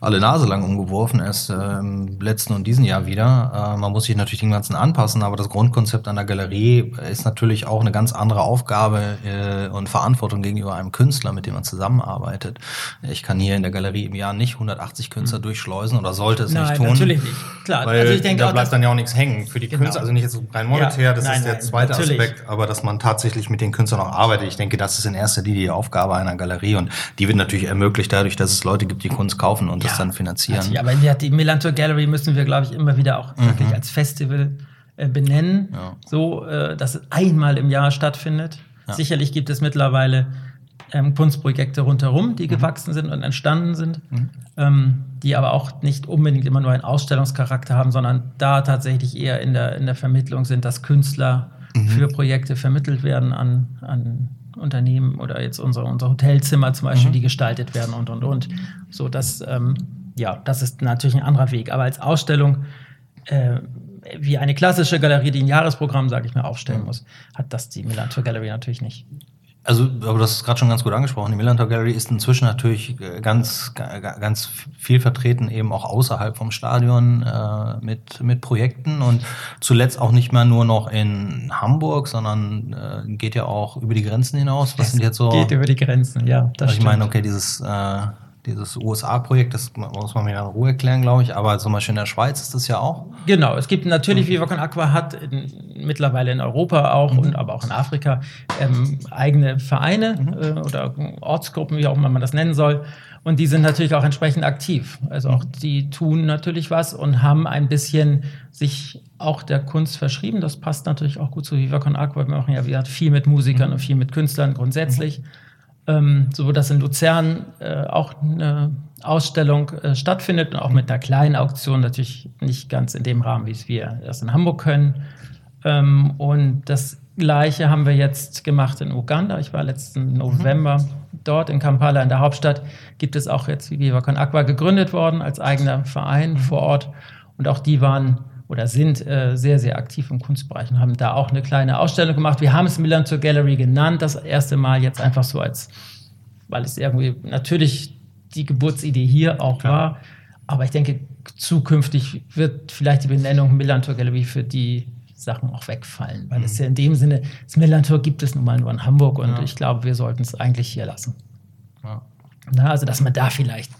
alle Nase lang umgeworfen, erst äh, im letzten und diesen Jahr wieder. Äh, man muss sich natürlich den ganzen anpassen, aber das Grundkonzept der Galerie ist natürlich auch eine ganz andere Aufgabe äh, und Verantwortung gegenüber einem Künstler, mit dem man zusammenarbeitet. Ich kann hier in der Galerie im Jahr nicht 180 Künstler durchschleusen oder sollte es. Nein, nicht tun. natürlich nicht. Klar, Weil also ich denke da auch, bleibt dass- dann ja auch nichts hängen für die Genau. Künstler, also nicht jetzt rein monetär, das nein, ist der nein, zweite natürlich. Aspekt, aber dass man tatsächlich mit den Künstlern auch arbeitet. Ich denke, das ist in erster Linie die Aufgabe einer Galerie und die wird natürlich ermöglicht dadurch, dass es Leute gibt, die Kunst kaufen und das dann finanzieren. Natürlich, aber die, die Millantor Gallery müssen wir, glaube ich, immer wieder auch wirklich als Festival äh, benennen, Mhm. Ja. so äh, dass es einmal im Jahr stattfindet. Sicherlich gibt es mittlerweile ähm, Kunstprojekte rundherum, Mhm. die gewachsen sind und entstanden sind, ähm, die aber auch nicht unbedingt immer nur einen Ausstellungscharakter haben, sondern da tatsächlich eher in der, in der Vermittlung sind, dass Künstler Mhm. für Projekte vermittelt werden an, an Unternehmen oder jetzt unsere, unser Hotelzimmer zum Mhm. Beispiel, die gestaltet werden und und und. So dass, ähm, ja, das ist natürlich ein anderer Weg. Aber als Ausstellung, äh, wie eine klassische Galerie, die ein Jahresprogramm, sage ich mal, aufstellen muss, hat das die Millantor Gallery natürlich nicht. Also, aber das ist gerade schon ganz gut angesprochen. Die Millantor Gallery ist inzwischen natürlich äh, ganz, ga- ga- ganz viel vertreten, eben auch außerhalb vom Stadion äh, mit, mit Projekten und zuletzt auch nicht mehr nur noch in Hamburg, sondern äh, geht ja auch über die Grenzen hinaus. Was sind jetzt so? Geht über die Grenzen, ja. Das Also ich meine, okay, dieses, äh, dieses USA-Projekt, das muss man mir in Ruhe erklären, glaube ich, aber zum Beispiel in der Schweiz ist das ja auch. Genau, es gibt natürlich, Viva Con Aqua hat in, mittlerweile in Europa auch Mhm. und aber auch in Afrika ähm, eigene Vereine Mhm. äh, oder Ortsgruppen, wie auch immer man das nennen soll. Und die sind natürlich auch entsprechend aktiv. Also auch die tun natürlich was und haben ein bisschen sich auch der Kunst verschrieben. Das passt natürlich auch gut zu Viva Con Aqua. Wir machen ja wie gesagt, viel mit Musikern und viel mit Künstlern grundsätzlich. Ähm, so dass in Luzern äh, auch eine Ausstellung äh, stattfindet und auch mit einer kleinen Auktion, natürlich nicht ganz in dem Rahmen, wie es wir das in Hamburg können. Ähm, und das Gleiche haben wir jetzt gemacht in Uganda. Ich war letzten November dort in Kampala in der Hauptstadt. Gibt es auch jetzt wie Viva Con Aqua gegründet worden als eigener Verein vor Ort. Und auch die waren oder sind äh, sehr, sehr aktiv im Kunstbereich und haben da auch eine kleine Ausstellung gemacht. Wir haben es Milan zur Gallery genannt, das erste Mal jetzt einfach so als, weil es irgendwie natürlich die Geburtsidee hier auch war. Aber ich denke, zukünftig wird vielleicht die Benennung Millantor Gallery für die Sachen auch wegfallen, weil es ja in dem Sinne, das Millantor gibt es nun mal nur in Hamburg und Ja. ich glaube, wir sollten es eigentlich hier lassen. Ja. Na, also, dass man da vielleicht,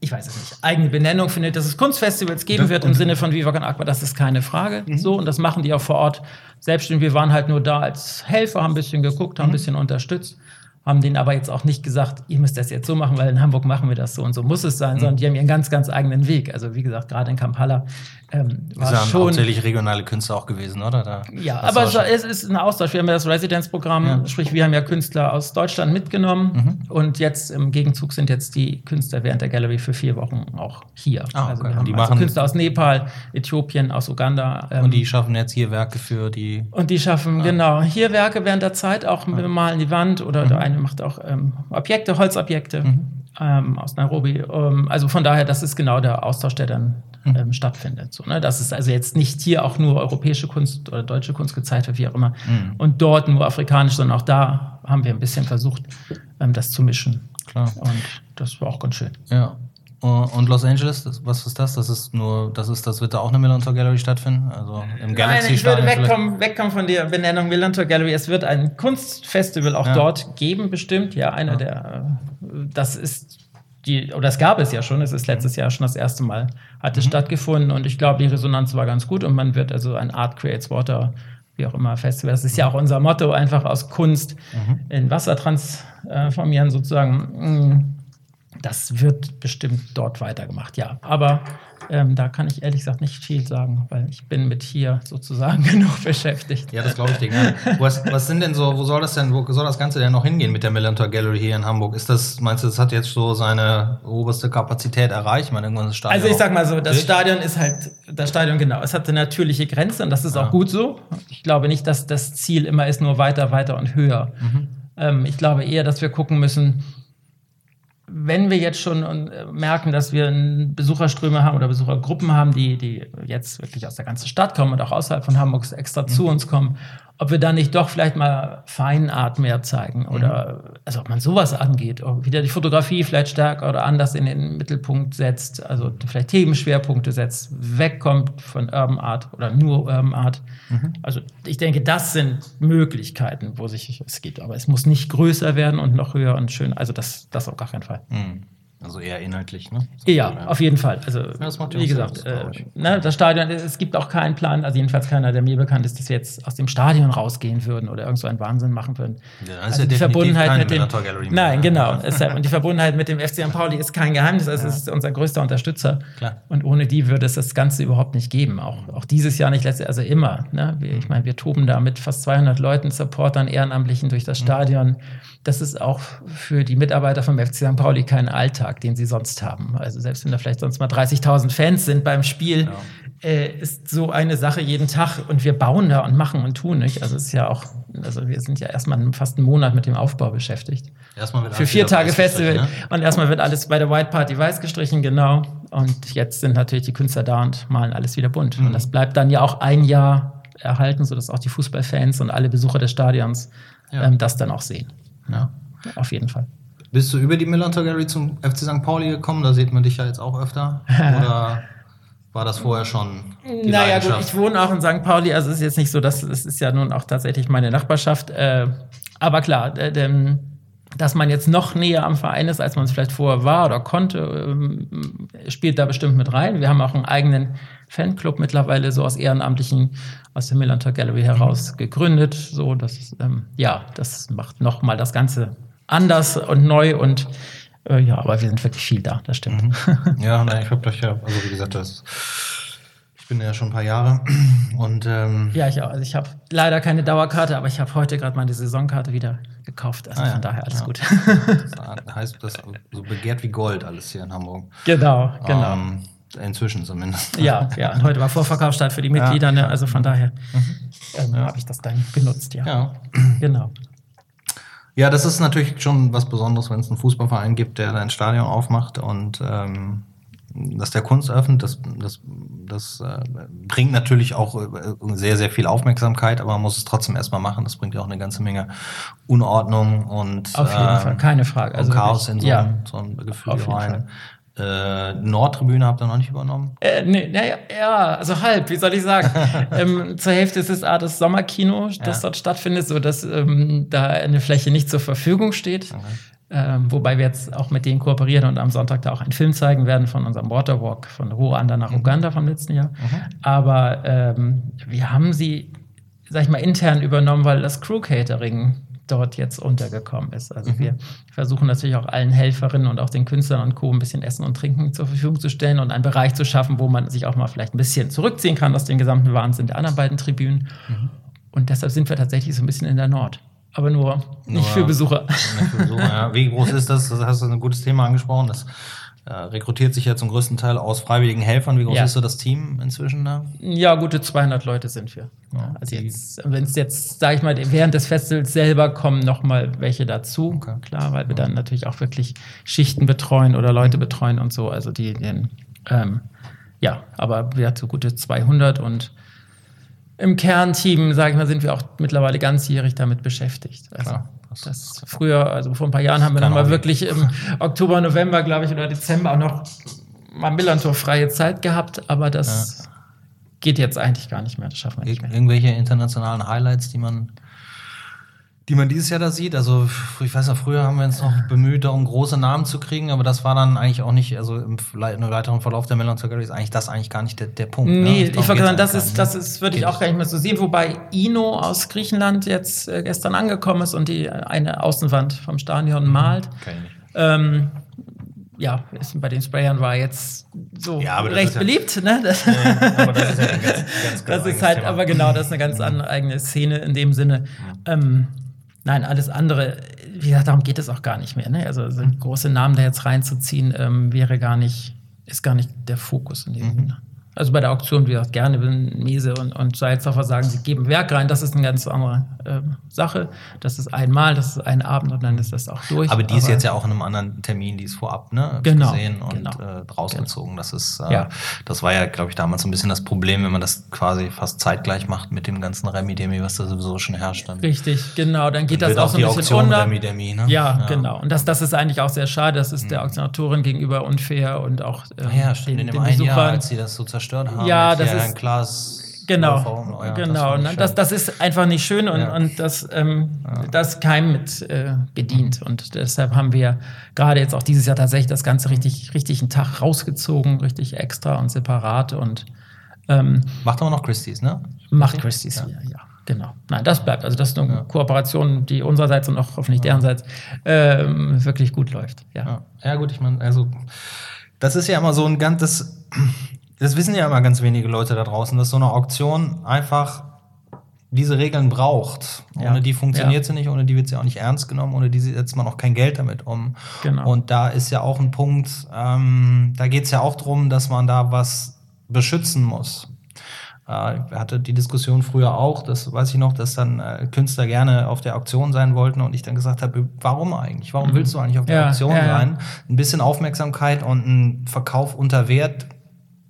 ich weiß es nicht, eigene Benennung findet, dass es Kunstfestivals geben wird im Sinne von Viva Con Aqua, das ist keine Frage. So, und das machen die auch vor Ort. Selbstständig, wir waren halt nur da als Helfer, haben ein bisschen geguckt, haben ein bisschen unterstützt, haben denen aber jetzt auch nicht gesagt, ihr müsst das jetzt so machen, weil in Hamburg machen wir das so und so muss es sein, sondern die haben ihren ganz, ganz eigenen Weg. Also, wie gesagt, gerade in Kampala ähm, war ja schon. hauptsächlich regionale Künstler auch gewesen, oder? Da Ja, aber es, es ist ein Austausch. Wir haben ja das Residenzprogramm, Ja. Mhm. sprich, wir haben ja Künstler aus Deutschland mitgenommen und jetzt im Gegenzug sind jetzt die Künstler während der Gallery für vier Wochen auch hier. Ah, also okay. wir Und haben die also machen- Künstler aus Nepal, Äthiopien, aus Uganda. ähm, und die schaffen jetzt hier Werke für die. und die schaffen, genau, hier Werke während der Zeit, auch wir malen die Wand oder Mhm. der eine macht auch ähm, Objekte, Holzobjekte ähm, aus Nairobi. Ähm, also von daher, das ist genau der Austausch, der dann Mhm. ähm, stattfindet. So, ne? Das ist also jetzt nicht hier auch nur europäische Kunst oder deutsche Kunst gezeigt wird, wie auch immer. Mhm. Und dort nur afrikanisch, sondern auch da haben wir ein bisschen versucht, ähm, das zu mischen. Klar. Und das war auch ganz schön. Ja. Und Los Angeles, das, was ist das? Das ist nur, das ist, das wird da auch eine Millantor Gallery stattfinden? Also im Galaxy Nein, ich würde wegkommen, wegkommen von der Benennung Millantor Gallery. Es wird ein Kunstfestival auch Ja. dort geben, bestimmt. Ja, einer der, äh, das ist die, oder es gab es ja schon, es ist letztes Jahr schon das erste Mal, hat es stattgefunden und ich glaube, die Resonanz war ganz gut und man wird also ein Art Creates Water, wie auch immer, Festival, das ist ja auch unser Motto, einfach aus Kunst in Wasser transformieren sozusagen. Das wird bestimmt dort weitergemacht, ja. Aber ähm, da kann ich ehrlich gesagt nicht viel sagen, weil ich bin mit hier sozusagen genug beschäftigt. Ja, das glaube ich dir gerne. Was, was sind denn so, wo soll das denn, wo soll das Ganze denn noch hingehen mit der Millantor Gallery hier in Hamburg? Ist das, meinst du, das hat jetzt so seine oberste Kapazität erreicht? Ich meine, irgendwann das Stadion Also ich sag mal so, das. Stadion ist halt, das Stadion genau, es hat eine natürliche Grenze und das ist Ja. auch gut so. Ich glaube nicht, dass das Ziel immer ist, nur weiter, weiter und höher. Mhm. Ähm, ich glaube eher, dass wir gucken müssen, wenn wir jetzt schon äh, merken, dass wir Besucherströme haben oder Besuchergruppen haben, die, die jetzt wirklich aus der ganzen Stadt kommen und auch außerhalb von Hamburg extra Mhm. zu uns kommen, ob wir dann nicht doch vielleicht mal Feinart mehr Mhm. zeigen oder also ob man sowas angeht, ob wieder die Fotografie vielleicht stärker oder anders in den Mittelpunkt setzt, also vielleicht Themenschwerpunkte setzt, wegkommt von Urban Art oder nur Urban Art. Mhm. Also ich denke, das sind Möglichkeiten, wo sich es geht. Aber es muss nicht größer werden und noch höher und schön. Also das, das auf gar keinen Fall. Hm. Also eher inhaltlich, ne? Ja, auf jeden Fall. Also, ja wie gesagt, glaub äh, ne, das Stadion, es gibt auch keinen Plan, also jedenfalls keiner, der mir bekannt ist, dass wir jetzt aus dem Stadion rausgehen würden oder irgend so einen Wahnsinn machen würden. Ja, Also ja die Verbundenheit mit dem, mehr. nein, genau. Deshalb, und die Verbundenheit mit dem FC St. Pauli ist kein Geheimnis. Also es ist unser größter Unterstützer. Klar. Und ohne die würde es das Ganze überhaupt nicht geben. Auch, auch dieses Jahr nicht, letztes, also immer. Ne? Ich meine, wir toben da mit fast 200 Leuten, Supportern, Ehrenamtlichen durch das Stadion. Das ist auch für die Mitarbeiter vom FC St. Pauli kein Alltag, den sie sonst haben. Also selbst wenn da vielleicht sonst mal 30.000 Fans sind beim Spiel, äh, ist so eine Sache jeden Tag und wir bauen da und machen und tun. Nicht? Also es ist ja auch, also wir sind ja erstmal fast einen Monat mit dem Aufbau beschäftigt. Erstmal wird Für vier Tage Festival. ne? Und erstmal wird alles bei der White Party weiß gestrichen, genau. Und jetzt sind natürlich die Künstler da und malen alles wieder bunt. Mhm. Und das bleibt dann ja auch ein Jahr erhalten, sodass auch die Fußballfans und alle Besucher des Stadions Ja. ähm, das dann auch sehen. Ja. Auf jeden Fall. Bist du über die Millantor Gallery zum FC St. Pauli gekommen? Da sieht man dich ja jetzt auch öfter. Oder war das vorher schon die naja, gut, ich wohne auch in St. Pauli, also es ist jetzt nicht so, dass es ist ja nun auch tatsächlich meine Nachbarschaft. Äh, aber klar, denn, dass man jetzt noch näher am Verein ist, als man es vielleicht vorher war oder konnte, ähm, spielt da bestimmt mit rein. Wir haben auch einen eigenen Fanclub mittlerweile so aus Ehrenamtlichen aus der Millantor Gallery heraus gegründet. So, das, ähm, ja, das macht nochmal das Ganze anders und neu und äh, ja, aber wir sind wirklich viel da, das stimmt. Ja, nein, ich hab euch ja, also wie gesagt, das, ich bin ja schon ein paar Jahre und ähm, Ja, ich auch. Also ich habe leider keine Dauerkarte, aber ich habe heute gerade meine Saisonkarte wieder gekauft. Also Ah ja, von daher alles ja. gut. das heißt, das so begehrt wie Gold alles hier in Hamburg. genau, genau. Ähm, inzwischen zumindest. ja, ja. Und heute war Vorverkaufsstart für die Mitglieder, ne? Also von daher ähm, Ja. habe ich das dann genutzt, ja. Ja. Genau. Ja, das ist natürlich schon was Besonderes, wenn es einen Fußballverein gibt, der ein Stadion aufmacht und ähm, dass der Kunst öffnet, das, das, das äh, bringt natürlich auch äh, sehr, sehr viel Aufmerksamkeit, aber man muss es trotzdem erstmal machen. Das bringt ja auch eine ganze Menge Unordnung und Auf jeden äh, Fall, keine Frage. und Chaos wirklich, in so, ja. ein, so ein Gefühl rein. Äh, Nordtribüne habt ihr noch nicht übernommen? Äh, nee, naja, ja, also halb, wie soll ich sagen? ähm, zur Hälfte ist es A, das Sommerkino, das Ja. dort stattfindet, so dass ähm, da eine Fläche nicht zur Verfügung steht. Ähm, wobei wir jetzt auch mit denen kooperieren und am Sonntag da auch einen Film zeigen werden von unserem Waterwalk von Ruanda nach Uganda vom letzten Jahr. Aber ähm, wir haben sie, sag ich mal, intern übernommen, weil das Crew Catering dort jetzt untergekommen ist. Also wir versuchen natürlich auch allen Helferinnen und auch den Künstlern und Co. ein bisschen Essen und Trinken zur Verfügung zu stellen und einen Bereich zu schaffen, wo man sich auch mal vielleicht ein bisschen zurückziehen kann aus dem gesamten Wahnsinn der anderen beiden Tribünen. Und deshalb sind wir tatsächlich so ein bisschen in der Nord. Aber nur nicht Nur- für Besucher. So, ja. Wie groß ist das? Das hast du ein gutes Thema angesprochen. Das rekrutiert sich ja zum größten Teil aus freiwilligen Helfern. Wie groß Ja. ist so das Team inzwischen da? Ja, gute 200 Leute sind wir. Ja, also jetzt, wenn es jetzt, sage ich mal, während des Festivals selber kommen noch mal welche dazu, Okay. klar, weil wir dann natürlich auch wirklich Schichten betreuen oder Leute betreuen und so. Also die, den, ähm, ja, aber wir hatten so gute 200 und im Kernteam, sage ich mal, sind wir auch mittlerweile ganzjährig damit beschäftigt. Also Klar, das- früher, also vor ein paar Jahren haben wir noch mal wirklich im Oktober, November, glaube ich, oder Dezember auch noch mal Millantor freie Zeit gehabt, aber das geht jetzt eigentlich gar nicht mehr. Das schaffen wir nicht Ir mehr. irgendwelche internationalen Highlights, die man die man dieses Jahr da sieht. Also ich weiß ja, früher haben wir uns noch bemüht, darum große Namen zu kriegen, aber das war dann eigentlich auch nicht, also im weiteren Verlauf der Melon Gallery ist eigentlich das eigentlich gar nicht der, der Punkt. Ne? Nee, ne? ich wollte sagen, das ist, das ist, würde ich auch gar nicht mehr so sehen, wobei Ino aus Griechenland jetzt äh, gestern angekommen ist und die eine Außenwand vom Stadion mhm. malt. Okay. Ähm, ja, bei den Sprayern war jetzt so ja, recht beliebt. Ne? Das, ja, aber das ist ja ein ganz, ganz Das ist halt, Thema. aber genau, das ist eine ganz andere eigene Szene in dem Sinne. Ähm, nein, alles andere, wie gesagt, darum geht es auch gar nicht mehr. Ne? Also, also große Namen da jetzt reinzuziehen, ähm, wäre gar nicht, ist gar nicht der Fokus in dem mhm. Sinne. Also bei der Auktion, wie gesagt, gerne, wenn Miese und, und Salzhofer sagen, sie geben Werk rein, das ist eine ganz andere äh, Sache. Das ist einmal, das ist ein Abend und dann ist das auch durch. Aber die ist jetzt ja auch in einem anderen Termin, die ist vorab ne, genau, gesehen und genau, äh, rausgezogen. Genau. Das ist, äh, ja. das war ja, glaube ich, damals so ein bisschen das Problem, wenn man das quasi fast zeitgleich macht mit dem ganzen Remi-Demi, was da sowieso schon herrscht. Dann Richtig, genau. Dann geht dann das auch so ein bisschen Auktion unter. Remi-Demi, ne? ja, ja, genau. Und das, das ist eigentlich auch sehr schade. Das ist mhm. der Auktionatorin gegenüber unfair und auch äh, ja, stimmt, den, in dem einen Jahr, als sie das so zerstört haben. Ja, das ist ein Glas. Genau, oh ja, genau. Das, das, das, ist einfach nicht schön und, ja. und das, ähm, ja. das keinem mit äh, bedient. Und deshalb haben wir gerade jetzt auch dieses Jahr tatsächlich das Ganze richtig, richtig einen Tag rausgezogen, richtig extra und separat. Und, ähm, macht aber noch Christie's, ne? Macht Christie's, ja. ja. Genau. Nein, das bleibt. Also das ist eine Kooperation, die unsererseits und auch hoffentlich derenseits ähm, wirklich gut läuft. Ja. ja, gut, ich meine, also das ist ja immer so ein ganzes das wissen ja immer ganz wenige Leute da draußen, dass so eine Auktion einfach diese Regeln braucht. Ohne ja. die funktioniert ja. sie nicht, ohne die wird sie auch nicht ernst genommen, ohne die setzt man auch kein Geld damit um. Genau. Und da ist ja auch ein Punkt, ähm, da geht es ja auch darum, dass man da was beschützen muss. Äh, ich hatte die Diskussion früher auch, das weiß ich noch, dass dann äh, Künstler gerne auf der Auktion sein wollten und ich dann gesagt habe, warum eigentlich? Warum mhm. willst du eigentlich auf der ja, Auktion sein? Ein bisschen Aufmerksamkeit und ein Verkauf unter Wert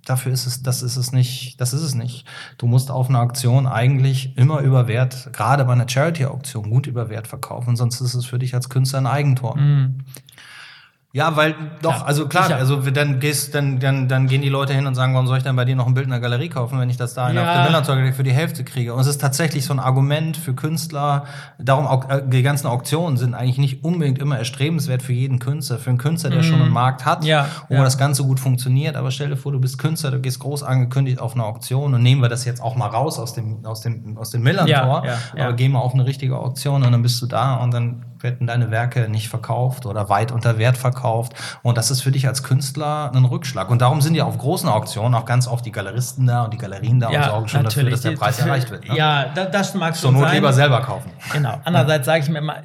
dafür ist es, das ist es nicht, das ist es nicht. Du musst auf einer Auktion eigentlich immer über Wert, gerade bei einer Charity-Auktion, gut über Wert verkaufen, sonst ist es für dich als Künstler ein Eigentor. Mhm. Ja, weil doch, ja, also klar, sicher. also dann gehst, dann, dann, dann gehen die Leute hin und sagen, warum soll ich denn bei dir noch ein Bild in der Galerie kaufen, wenn ich das da in ja. der Millantor für die Hälfte kriege? Und es ist tatsächlich so ein Argument für Künstler. Darum auch äh, die ganzen Auktionen sind eigentlich nicht unbedingt immer erstrebenswert für jeden Künstler, für einen Künstler, der mhm. schon einen Markt hat, ja, wo das Ganze gut funktioniert. Aber stell dir vor, du bist Künstler, du gehst groß angekündigt auf eine Auktion und nehmen wir das jetzt auch mal raus aus dem aus dem aus dem Millantor, aber gehen wir auf eine richtige Auktion und dann bist du da und dann werden deine Werke nicht verkauft oder weit unter Wert verkauft. Und das ist für dich als Künstler ein Rückschlag. Und darum sind ja auf großen Auktionen auch ganz oft die Galeristen da und die Galerien da ja, und sorgen schon natürlich. dafür, dass der Preis erreicht wird. Ne? Ja, das, das mag schon Zur Not sein. lieber selber kaufen. Genau. Andererseits sage ich mir immer,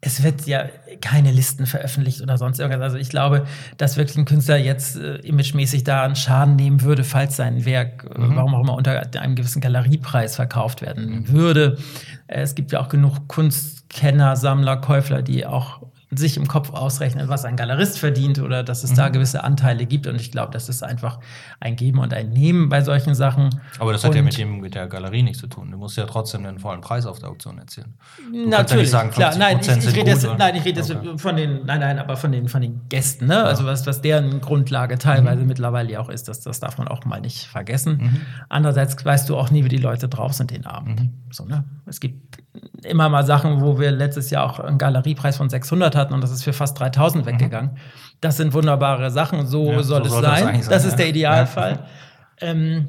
es wird ja keine Listen veröffentlicht oder sonst irgendwas. Also ich glaube, dass wirklich ein Künstler jetzt äh, imagemäßig da einen Schaden nehmen würde, falls sein Werk, äh, mhm. warum auch immer, unter einem gewissen Galeriepreis verkauft werden würde. Es gibt ja auch genug Kunstkenner, Sammler, Käufler, die auch sich im Kopf ausrechnen, was ein Galerist verdient oder dass es mhm. da gewisse Anteile gibt. Und ich glaube, das ist einfach ein Geben und ein Nehmen bei solchen Sachen. Aber das hat und ja mit, dem, mit der Galerie nichts zu tun. Du musst ja trotzdem den vollen Preis auf der Auktion erzielen. Du natürlich, ja sagen, klar. Nein, ich, ich rede jetzt, nein, ich rede jetzt okay. von den, nein, nein, aber von den, von den Gästen. Ne? Ja. Also was, was deren Grundlage teilweise mhm. mittlerweile auch ist, das, das darf man auch mal nicht vergessen. Mhm. Andererseits weißt du auch nie, wie die Leute drauf sind den Abend. Mhm. So, ne? Es gibt immer mal Sachen, wo wir letztes Jahr auch einen Galeriepreis von 600 hatten und das ist für fast 3000 mhm. weggegangen. Das sind wunderbare Sachen, so ja, soll so es sein. Das, sein. das ist der Idealfall. Ja. Ähm,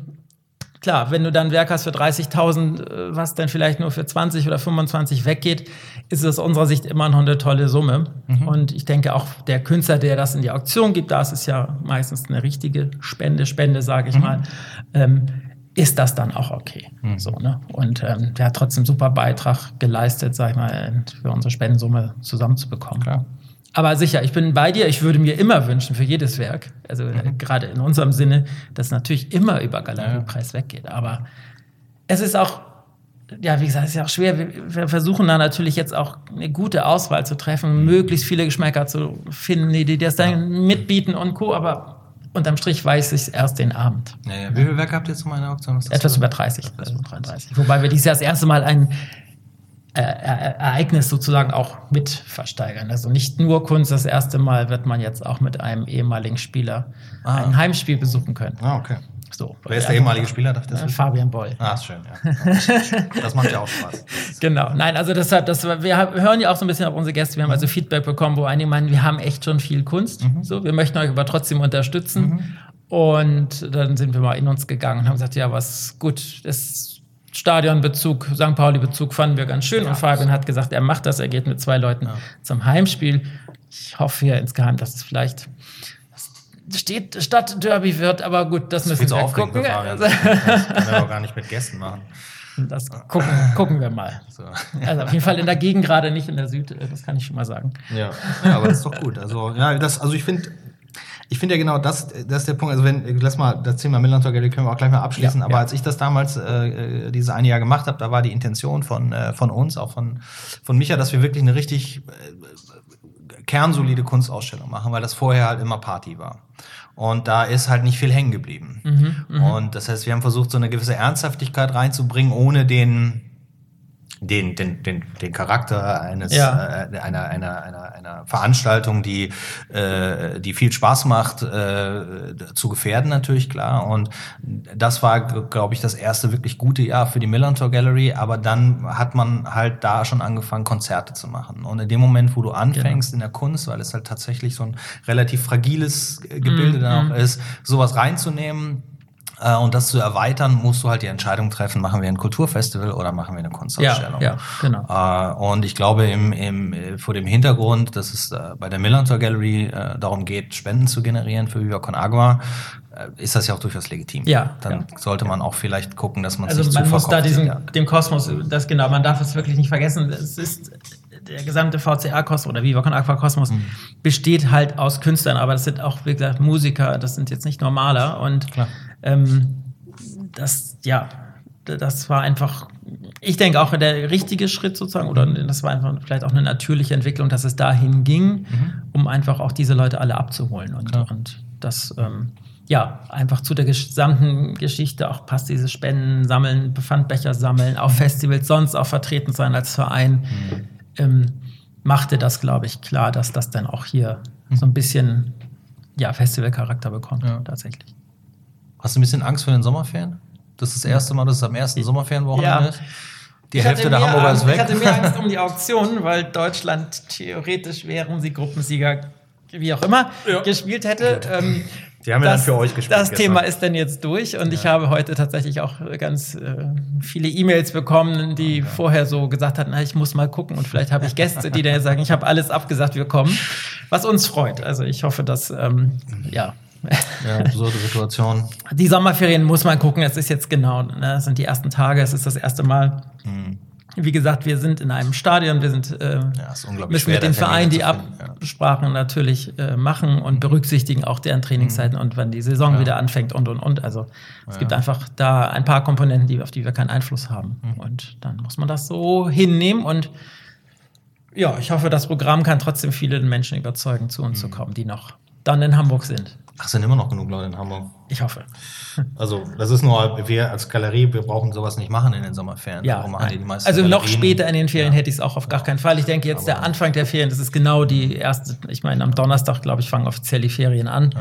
klar, wenn du dann ein Werk hast für 30.000, äh, was dann vielleicht nur für 20 oder 25 weggeht, ist es aus unserer Sicht immer noch eine tolle Summe. Mhm. Und ich denke auch der Künstler, der das in die Auktion gibt, da ist es ja meistens eine richtige Spende, Spende, sage ich mhm. mal, ähm, ist das dann auch okay. Mhm. So, ne? Und ähm, der hat trotzdem super Beitrag geleistet, sag ich mal, für unsere Spendensumme zusammenzubekommen. Klar. Aber sicher, ich bin bei dir. Ich würde mir immer wünschen für jedes Werk, also mhm. äh, gerade in unserem Sinne, dass natürlich immer über Galeriepreis ja. weggeht. Aber es ist auch, ja, wie gesagt, es ist ja auch schwer. Wir, wir, versuchen da natürlich jetzt auch eine gute Auswahl zu treffen, mhm. möglichst viele Geschmäcker zu finden, die, die das dann ja. mitbieten und Co. Aber unterm Strich weiß ich es erst den Abend. Ja, ja. Wie viele Werke habt ihr jetzt mal in der Auktion? Etwas über 30. Etwas über 30. Wobei wir dieses Jahr das erste Mal ein äh, Ereignis sozusagen auch mit versteigern. Also nicht nur Kunst, das erste Mal wird man jetzt auch mit einem ehemaligen Spieler ah. ein Heimspiel besuchen können. Ah, okay. So, Wer ist der ehemalige Spieler? Darf das Äh? Fabian Boll. Ah, ist schön, ja. Das macht ja auch Spaß. Genau, nein, also deshalb, das, war- wir hören ja auch so ein bisschen auf unsere Gäste. Wir haben also Feedback bekommen, wo einige meinen, wir haben echt schon viel Kunst. So, wir möchten euch aber trotzdem unterstützen. Und dann sind wir mal in uns gegangen und haben gesagt, ja, was gut, das Stadionbezug, St. Pauli-Bezug fanden wir ganz schön. und Fabian hat gesagt, er macht das, er geht mit zwei Leuten zum Heimspiel. Ich hoffe ja insgeheim, dass es vielleicht steht Stadtderby wird, aber gut, das müssen Viel zu wir gucken. für Fabian. Das können wir aber gar nicht mit Gästen machen. Das gucken, gucken wir mal. So. Also auf jeden Fall in der Gegend gerade, nicht in der Süd, äh, das kann ich schon mal sagen. Ja. ja, aber das ist doch gut. Also, ja, das, also ich finde, ich finde ja genau das, das ist der Punkt. Also wenn, lass mal, das Thema Millantor Gallery können wir auch gleich mal abschließen. Ja, aber ja. als ich das damals, äh, äh, dieses eine Jahr gemacht habe, da war die Intention von, äh, von uns, auch von, von Micha, dass wir wirklich eine richtig äh, kernsolide Kunstausstellung machen, weil das vorher halt immer Party war. Und da ist halt nicht viel hängen geblieben. Und das heißt, wir haben versucht, so eine gewisse Ernsthaftigkeit reinzubringen, ohne den, den, den, den, den Charakter eines, Ja. äh, einer, einer, einer, einer Veranstaltung, die, äh, die viel Spaß macht, äh, zu gefährden natürlich, klar. Und das war, glaube ich, das erste wirklich gute Jahr für die Millantor Gallery. Aber dann hat man halt da schon angefangen, Konzerte zu machen. Und in dem Moment, wo du anfängst in der Kunst, weil es halt tatsächlich so ein relativ fragiles Gebilde dann auch ist, sowas reinzunehmen, und das zu erweitern, musst du halt die Entscheidung treffen, machen wir ein Kulturfestival oder machen wir eine Kunstausstellung. Ja, ja, genau. Äh, und ich glaube, im, im, äh, vor dem Hintergrund, dass es äh, bei der Millantor Gallery äh, darum geht, Spenden zu generieren für Viva Con Agua, äh, ist das ja auch durchaus legitim. Ja, Dann sollte man auch vielleicht gucken, dass man Also sich man zu muss da diesen, ja. dem Kosmos, das genau, man darf es wirklich nicht vergessen. Es ist der gesamte VCA-Kosmos oder Viva Con Aqua Kosmos Mhm. besteht halt aus Künstlern, aber das sind auch, wie gesagt, Musiker, das sind jetzt nicht Normaler und Klar. Ähm, das, ja, das war einfach, ich denke auch der richtige Schritt sozusagen, oder das war einfach vielleicht auch eine natürliche Entwicklung, dass es dahin ging, um einfach auch diese Leute alle abzuholen. Und, Klar. und das, ähm, ja, einfach zu der gesamten Geschichte auch passt, dieses Spenden sammeln, Pfandbecher sammeln, auf Festivals sonst auch vertreten sein als Verein, ähm, machte das, glaube ich, klar, dass das dann auch hier so ein bisschen ja, Festivalcharakter bekommt, Ja. tatsächlich. Hast du ein bisschen Angst vor den Sommerferien? Das ist das erste Mal, dass es am ersten Sommerferienwochenende Ja. ist? Die Ich Hälfte der Hamburger Angst, ist weg. Ich hatte mehr Angst um die Auktion, weil Deutschland theoretisch, wären sie Gruppensieger, wie auch immer, Ja. gespielt hätte. Ähm, Die haben ja das, dann für euch gespielt Das gestern. Thema ist dann jetzt durch und ich habe heute tatsächlich auch ganz äh, viele E-Mails bekommen, die vorher so gesagt hatten, na, ich muss mal gucken und vielleicht habe ich Gäste, die dann sagen, ich habe alles abgesagt, wir kommen. Was uns freut. Also ich hoffe, dass ähm, ja. Ja, absurde Situation. Die Sommerferien muss man gucken. Es ist jetzt genau, ne, es sind die ersten Tage, es ist das erste Mal. Wie gesagt, wir sind in einem Stadion, wir sind, äh, Mhm. Ja, müssen mit dem Verein die finden, ja. Absprachen natürlich äh, machen und berücksichtigen auch deren Trainingszeiten Mhm. und wann die Saison wieder anfängt und und und. Also es gibt einfach da ein paar Komponenten, die, auf die wir keinen Einfluss haben. Mhm. Und dann muss man das so hinnehmen und ja, ich hoffe, das Programm kann trotzdem viele Menschen überzeugen, zu uns Mhm. zu kommen, die noch dann in Hamburg sind. Ach, sind immer noch genug Leute in Hamburg. Ich hoffe. Also, das ist nur, wir als Galerie, wir brauchen sowas nicht machen in den Sommerferien. Ja, Darum machen die nein. die meisten also noch später in den Ferien hätte ich es auch auf gar keinen Fall. Ich denke jetzt der Anfang der Ferien, das ist genau die erste, ich meine am Donnerstag, glaube ich, fangen offiziell die Ferien an.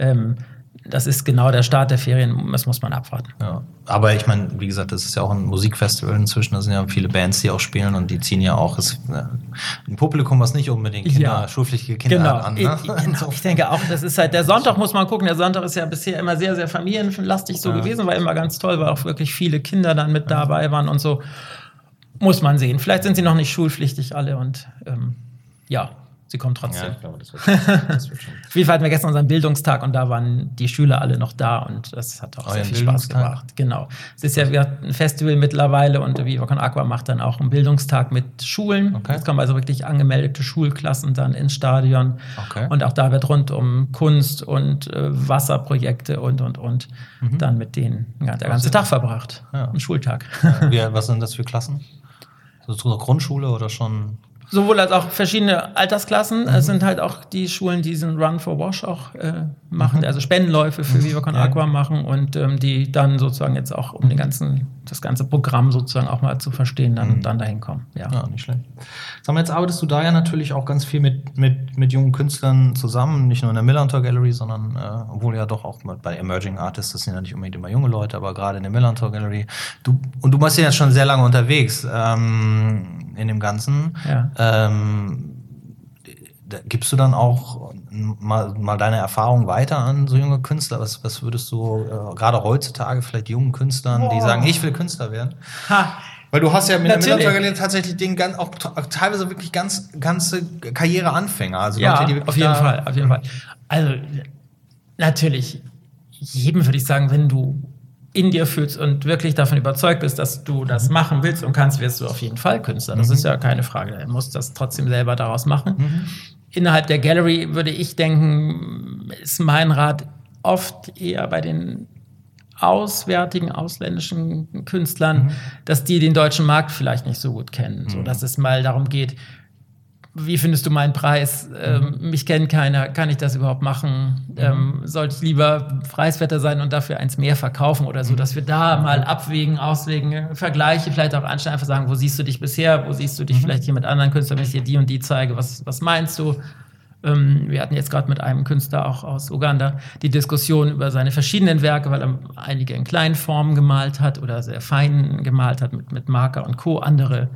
Ähm, das ist genau der Start der Ferien, das muss man abwarten. Ja. Aber ich meine, wie gesagt, das ist ja auch ein Musikfestival inzwischen. Da sind ja viele Bands, die auch spielen und die ziehen ja auch ist, äh, ein Publikum, was nicht unbedingt Kinder, Ja. schulpflichtige Kinder Genau. an. Ich, Ne? genau. ich denke auch, das ist halt, der Sonntag muss man gucken. Der Sonntag ist ja bisher immer sehr, sehr familienlastig so Ja. gewesen, war immer ganz toll, weil auch wirklich viele Kinder dann mit dabei waren und so. Muss man sehen. Vielleicht sind sie noch nicht schulpflichtig alle und ähm, ja, sie kommen Ja, trotzdem. ich glaube, das wird schon. Das wird schon. Auf jeden Fall hatten wir gestern unseren Bildungstag und da waren die Schüler alle noch da und das hat auch sehr Euren viel Spaß gemacht. Genau. Es ist ja hatten ein Festival mittlerweile und Viva Con Aqua macht dann auch einen Bildungstag mit Schulen. Okay. Jetzt kommen also wirklich angemeldete Schulklassen dann ins Stadion. Okay. Und auch da wird rund um Kunst und äh, Wasserprojekte und und und dann mit denen ja, der ganze sehr Tag verbracht. Mhm. Ja. Ein Schultag. Wie, was sind das für Klassen? So zur Grundschule oder schon sowohl als auch verschiedene Altersklassen. Mhm. Es sind halt auch die Schulen, die diesen Run for Wash auch äh, machen, mhm. also Spendenläufe für mhm. Viva Con Aqua machen und ähm, die dann sozusagen jetzt auch um den ganzen, das ganze Programm sozusagen auch mal zu verstehen, dann, mhm. dann dahin kommen. Ja. ja, nicht schlecht. Sag mal, jetzt arbeitest du da ja natürlich auch ganz viel mit, mit, mit jungen Künstlern zusammen, nicht nur in der Millantor Gallery, sondern äh, obwohl ja doch auch bei Emerging Artists, das sind ja nicht unbedingt immer junge Leute, aber gerade in der Millantor Gallery. Du, und du bist ja jetzt schon sehr lange unterwegs ähm, in dem Ganzen. Ja. Ähm, gibst du dann auch mal, mal deine Erfahrung weiter an so junge Künstler? Was, was würdest du äh, gerade heutzutage vielleicht jungen Künstlern, Boah. die sagen, ich will Künstler werden? Ha. Weil du hast ja mit Natürlich. der Miller tatsächlich den ganz, auch teilweise wirklich ganz ganze Karriereanfänger. Also ja, Leute, die auf jeden Fall, auf jeden Fall. Also natürlich, jedem würde ich sagen, wenn du in dir fühlst und wirklich davon überzeugt bist, dass du das mhm. machen willst und kannst, wirst du auf jeden Fall Künstler. Das mhm. ist ja keine Frage. Du musst das trotzdem selber daraus machen. Mhm. Innerhalb der Gallery würde ich denken, ist mein Rat oft eher bei den auswärtigen ausländischen Künstlern, mhm. dass die den deutschen Markt vielleicht nicht so gut kennen. Mhm. So dass es mal darum geht, wie findest du meinen Preis? Ähm, mhm. mich kennt keiner, kann ich das überhaupt machen? Mhm. Ähm, sollte ich lieber preiswerter sein und dafür eins mehr verkaufen oder so, mhm. dass wir da mal abwägen, auswägen, Vergleiche vielleicht auch anstellen, einfach sagen, wo siehst du dich bisher, wo siehst du dich mhm. vielleicht hier mit anderen Künstlern, wenn ich dir die und die zeige, was, was meinst du? Ähm, wir hatten jetzt gerade mit einem Künstler auch aus Uganda die Diskussion über seine verschiedenen Werke, weil er einige in kleinen Formen gemalt hat oder sehr fein gemalt hat mit, mit Marker und Co. Andere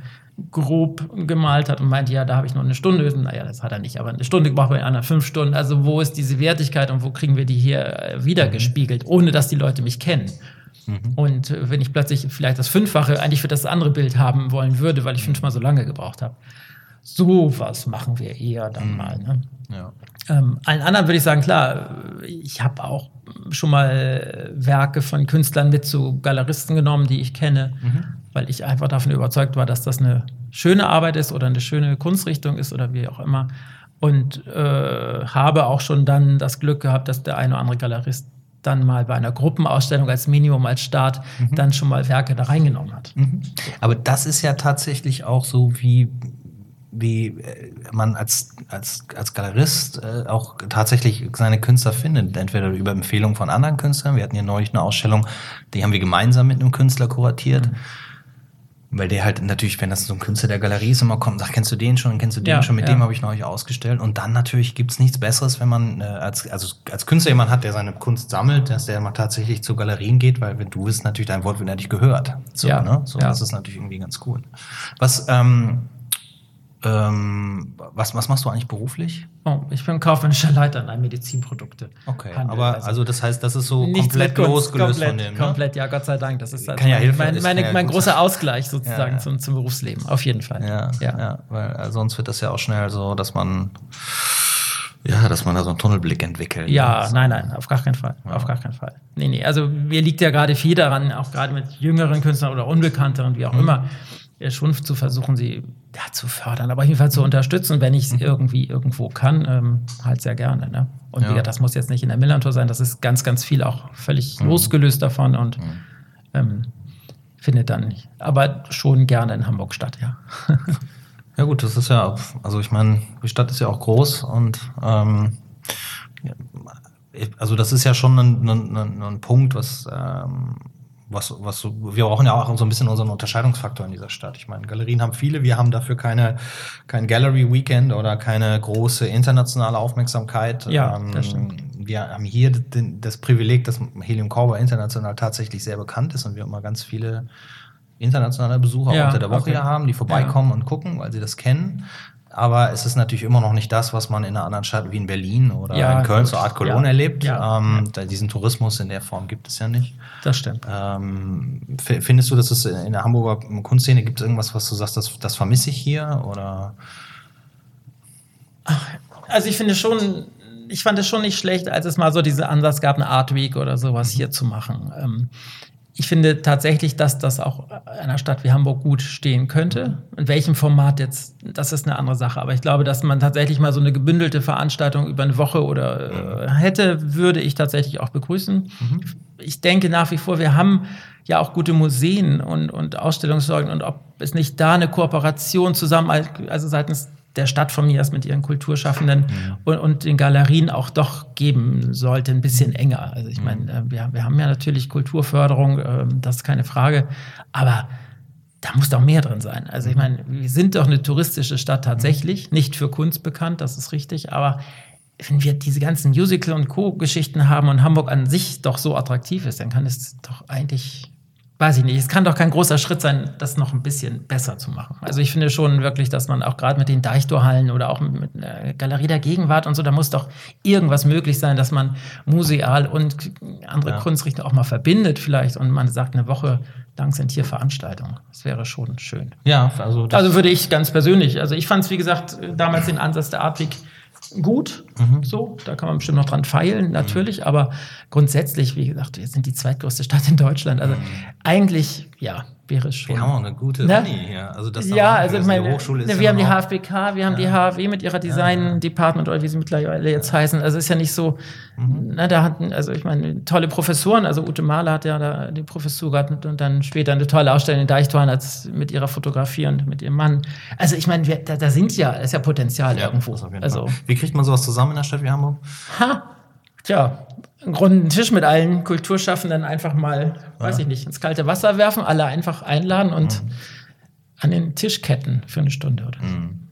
grob gemalt hat und meinte, ja, da habe ich noch eine Stunde. Naja, das hat er nicht, aber eine Stunde gebraucht bei anderen fünf Stunden. Also wo ist diese Wertigkeit und wo kriegen wir die hier äh, wiedergespiegelt, mhm. ohne dass die Leute mich kennen? Mhm. Und äh, wenn ich plötzlich vielleicht das Fünffache eigentlich für das andere Bild haben wollen würde, weil ich fünfmal so lange gebraucht habe. Sowas machen wir eher dann mhm. mal. Ne? Ja. Ähm, allen anderen würde ich sagen, klar, ich habe auch schon mal Werke von Künstlern mit zu Galeristen genommen, die ich kenne, mhm. Weil ich einfach davon überzeugt war, dass das eine schöne Arbeit ist oder eine schöne Kunstrichtung ist oder wie auch immer. Und äh, habe auch schon dann das Glück gehabt, dass der eine oder andere Galerist dann mal bei einer Gruppenausstellung als Minimum, als Start, mhm. dann schon mal Werke da reingenommen hat. Mhm. Aber das ist ja tatsächlich auch so wie wie äh, man als, als, als Galerist äh, auch tatsächlich seine Künstler findet. Entweder über Empfehlungen von anderen Künstlern. Wir hatten hier neulich eine Ausstellung, die haben wir gemeinsam mit einem Künstler kuratiert. Mhm. Weil der halt natürlich, wenn das so ein Künstler der Galerie ist, immer kommt sagt, kennst du den schon, kennst du den ja, schon, mit ja. dem habe ich neulich ausgestellt. Und dann natürlich gibt's nichts Besseres, wenn man äh, als, also als Künstler jemand hat, der seine Kunst sammelt, dass der mal tatsächlich zu Galerien geht, weil wenn du bist, natürlich dein Wort wird natürlich gehört. So, ja, ne? So, ja. das ist natürlich irgendwie ganz cool. Was, ähm, ähm, was, was machst du eigentlich beruflich? Oh, ich bin kaufmännischer Leiter in einem Medizinprodukte. Okay, Handel. aber also, also, das heißt, das ist so komplett losgelöst komplett, von dem. Ne? Komplett, ja, Gott sei Dank. Das ist halt ja helfen, mein, meine, ja mein großer Ausgleich sozusagen ja. Zum, zum Berufsleben, auf jeden Fall. Ja, ja. weil äh, sonst wird das ja auch schnell so, dass man ja, dass man da so einen Tunnelblick entwickelt. Ja, also. nein, nein, auf gar keinen Fall. Ja. Auf gar keinen Fall. Nee, nee, also mir liegt ja gerade viel daran, auch gerade mit jüngeren Künstlern oder unbekannteren, wie auch mhm. immer, schon zu versuchen, sie ja, zu fördern, aber auf jeden Fall zu unterstützen, wenn ich es mhm. irgendwie irgendwo kann, ähm, halt sehr gerne. Ne? Und ja. wie gesagt, das muss jetzt nicht in der Millantor sein, das ist ganz, ganz viel auch völlig mhm. losgelöst davon und mhm. ähm, findet dann nicht. Aber schon gerne in Hamburg Stadt, ja. ja, gut, das ist ja, also ich meine, die Stadt ist ja auch groß und ähm, also das ist ja schon ein, ein, ein Punkt, was ähm, was, was wir brauchen ja auch so ein bisschen unseren Unterscheidungsfaktor in dieser Stadt. Ich meine, Galerien haben viele, wir haben dafür keine, kein Gallery Weekend oder keine große internationale Aufmerksamkeit. Ja, ähm, das stimmt. Wir haben hier den, das Privileg, dass Helium Cowboy international tatsächlich sehr bekannt ist und wir immer ganz viele internationale Besucher ja, unter der Woche okay. haben, die vorbeikommen ja. und gucken, weil sie das kennen aber es ist natürlich immer noch nicht das, was man in einer anderen Stadt wie in Berlin oder ja, in Köln zur Art Cologne ja, erlebt. Ja, ähm, diesen Tourismus in der Form gibt es ja nicht. Das stimmt. Ähm, findest du, dass es in der Hamburger Kunstszene gibt irgendwas, was du sagst, das, das vermisse ich hier? Oder? Also ich finde schon, ich fand es schon nicht schlecht, als es mal so diese Ansatz gab, eine Art Week oder sowas mhm. hier zu machen. Ähm, ich finde tatsächlich, dass das auch einer Stadt wie Hamburg gut stehen könnte. In welchem Format jetzt, das ist eine andere Sache. Aber ich glaube, dass man tatsächlich mal so eine gebündelte Veranstaltung über eine Woche oder äh, hätte, würde ich tatsächlich auch begrüßen. Mhm. ich denke nach wie vor, wir haben ja auch gute Museen und, und Ausstellungssorgen und ob es nicht da eine Kooperation zusammen, also seitens der Stadt von mir mit ihren Kulturschaffenden mhm. und, und, den Galerien auch doch geben sollte, ein bisschen enger. Also ich meine, mhm. äh, wir, wir haben ja natürlich Kulturförderung, äh, das ist keine Frage, aber da muss doch mehr drin sein. Also ich mhm. meine, wir sind doch eine touristische Stadt tatsächlich, nicht für Kunst bekannt, das ist richtig, aber wenn wir diese ganzen Musical- und Co-Geschichten haben und Hamburg an sich doch so attraktiv ist, dann kann es doch eigentlich weiß ich nicht, es kann doch kein großer Schritt sein, das noch ein bisschen besser zu machen. Also ich finde schon wirklich, dass man auch gerade mit den Deichtorhallen oder auch mit der Galerie der Gegenwart und so, da muss doch irgendwas möglich sein, dass man museal und andere ja. Kunstrichtungen auch mal verbindet vielleicht und man sagt, eine Woche lang sind hier Veranstaltungen. Das wäre schon schön. Ja, also Also würde ich ganz persönlich, also ich fand es, wie gesagt, damals den Ansatz der Artwig gut. Mhm. So, da kann man bestimmt noch dran feilen, natürlich. Mhm. Aber grundsätzlich, wie gesagt, wir sind die zweitgrößte Stadt in Deutschland. Also mhm. eigentlich, ja, wäre schon. Wir haben auch eine gute ne? Uni hier. Also das ja, also ich meine, Hochschule ist ne, wir ja haben die HFBK, wir haben ja. die HW mit ihrer Design Department oder wie sie mittlerweile jetzt heißen. Also ist ja nicht so, mhm. ne, da hatten, also ich meine, tolle Professoren. Also Ute Mahler hat ja da die Professur gehabt und dann später eine tolle Ausstellung in Deichtorn als mit ihrer Fotografie und mit ihrem Mann. Also ich meine, da, da sind ja, ist ja Potenzial ja, irgendwo. Also, wie kriegt man sowas zusammen in einer Stadt wie Hamburg? Ha, tja, einen runden Tisch mit allen Kulturschaffenden einfach mal, ja. weiß ich nicht, ins kalte Wasser werfen, alle einfach einladen und mhm. an den Tisch ketten für eine Stunde oder so. Mhm.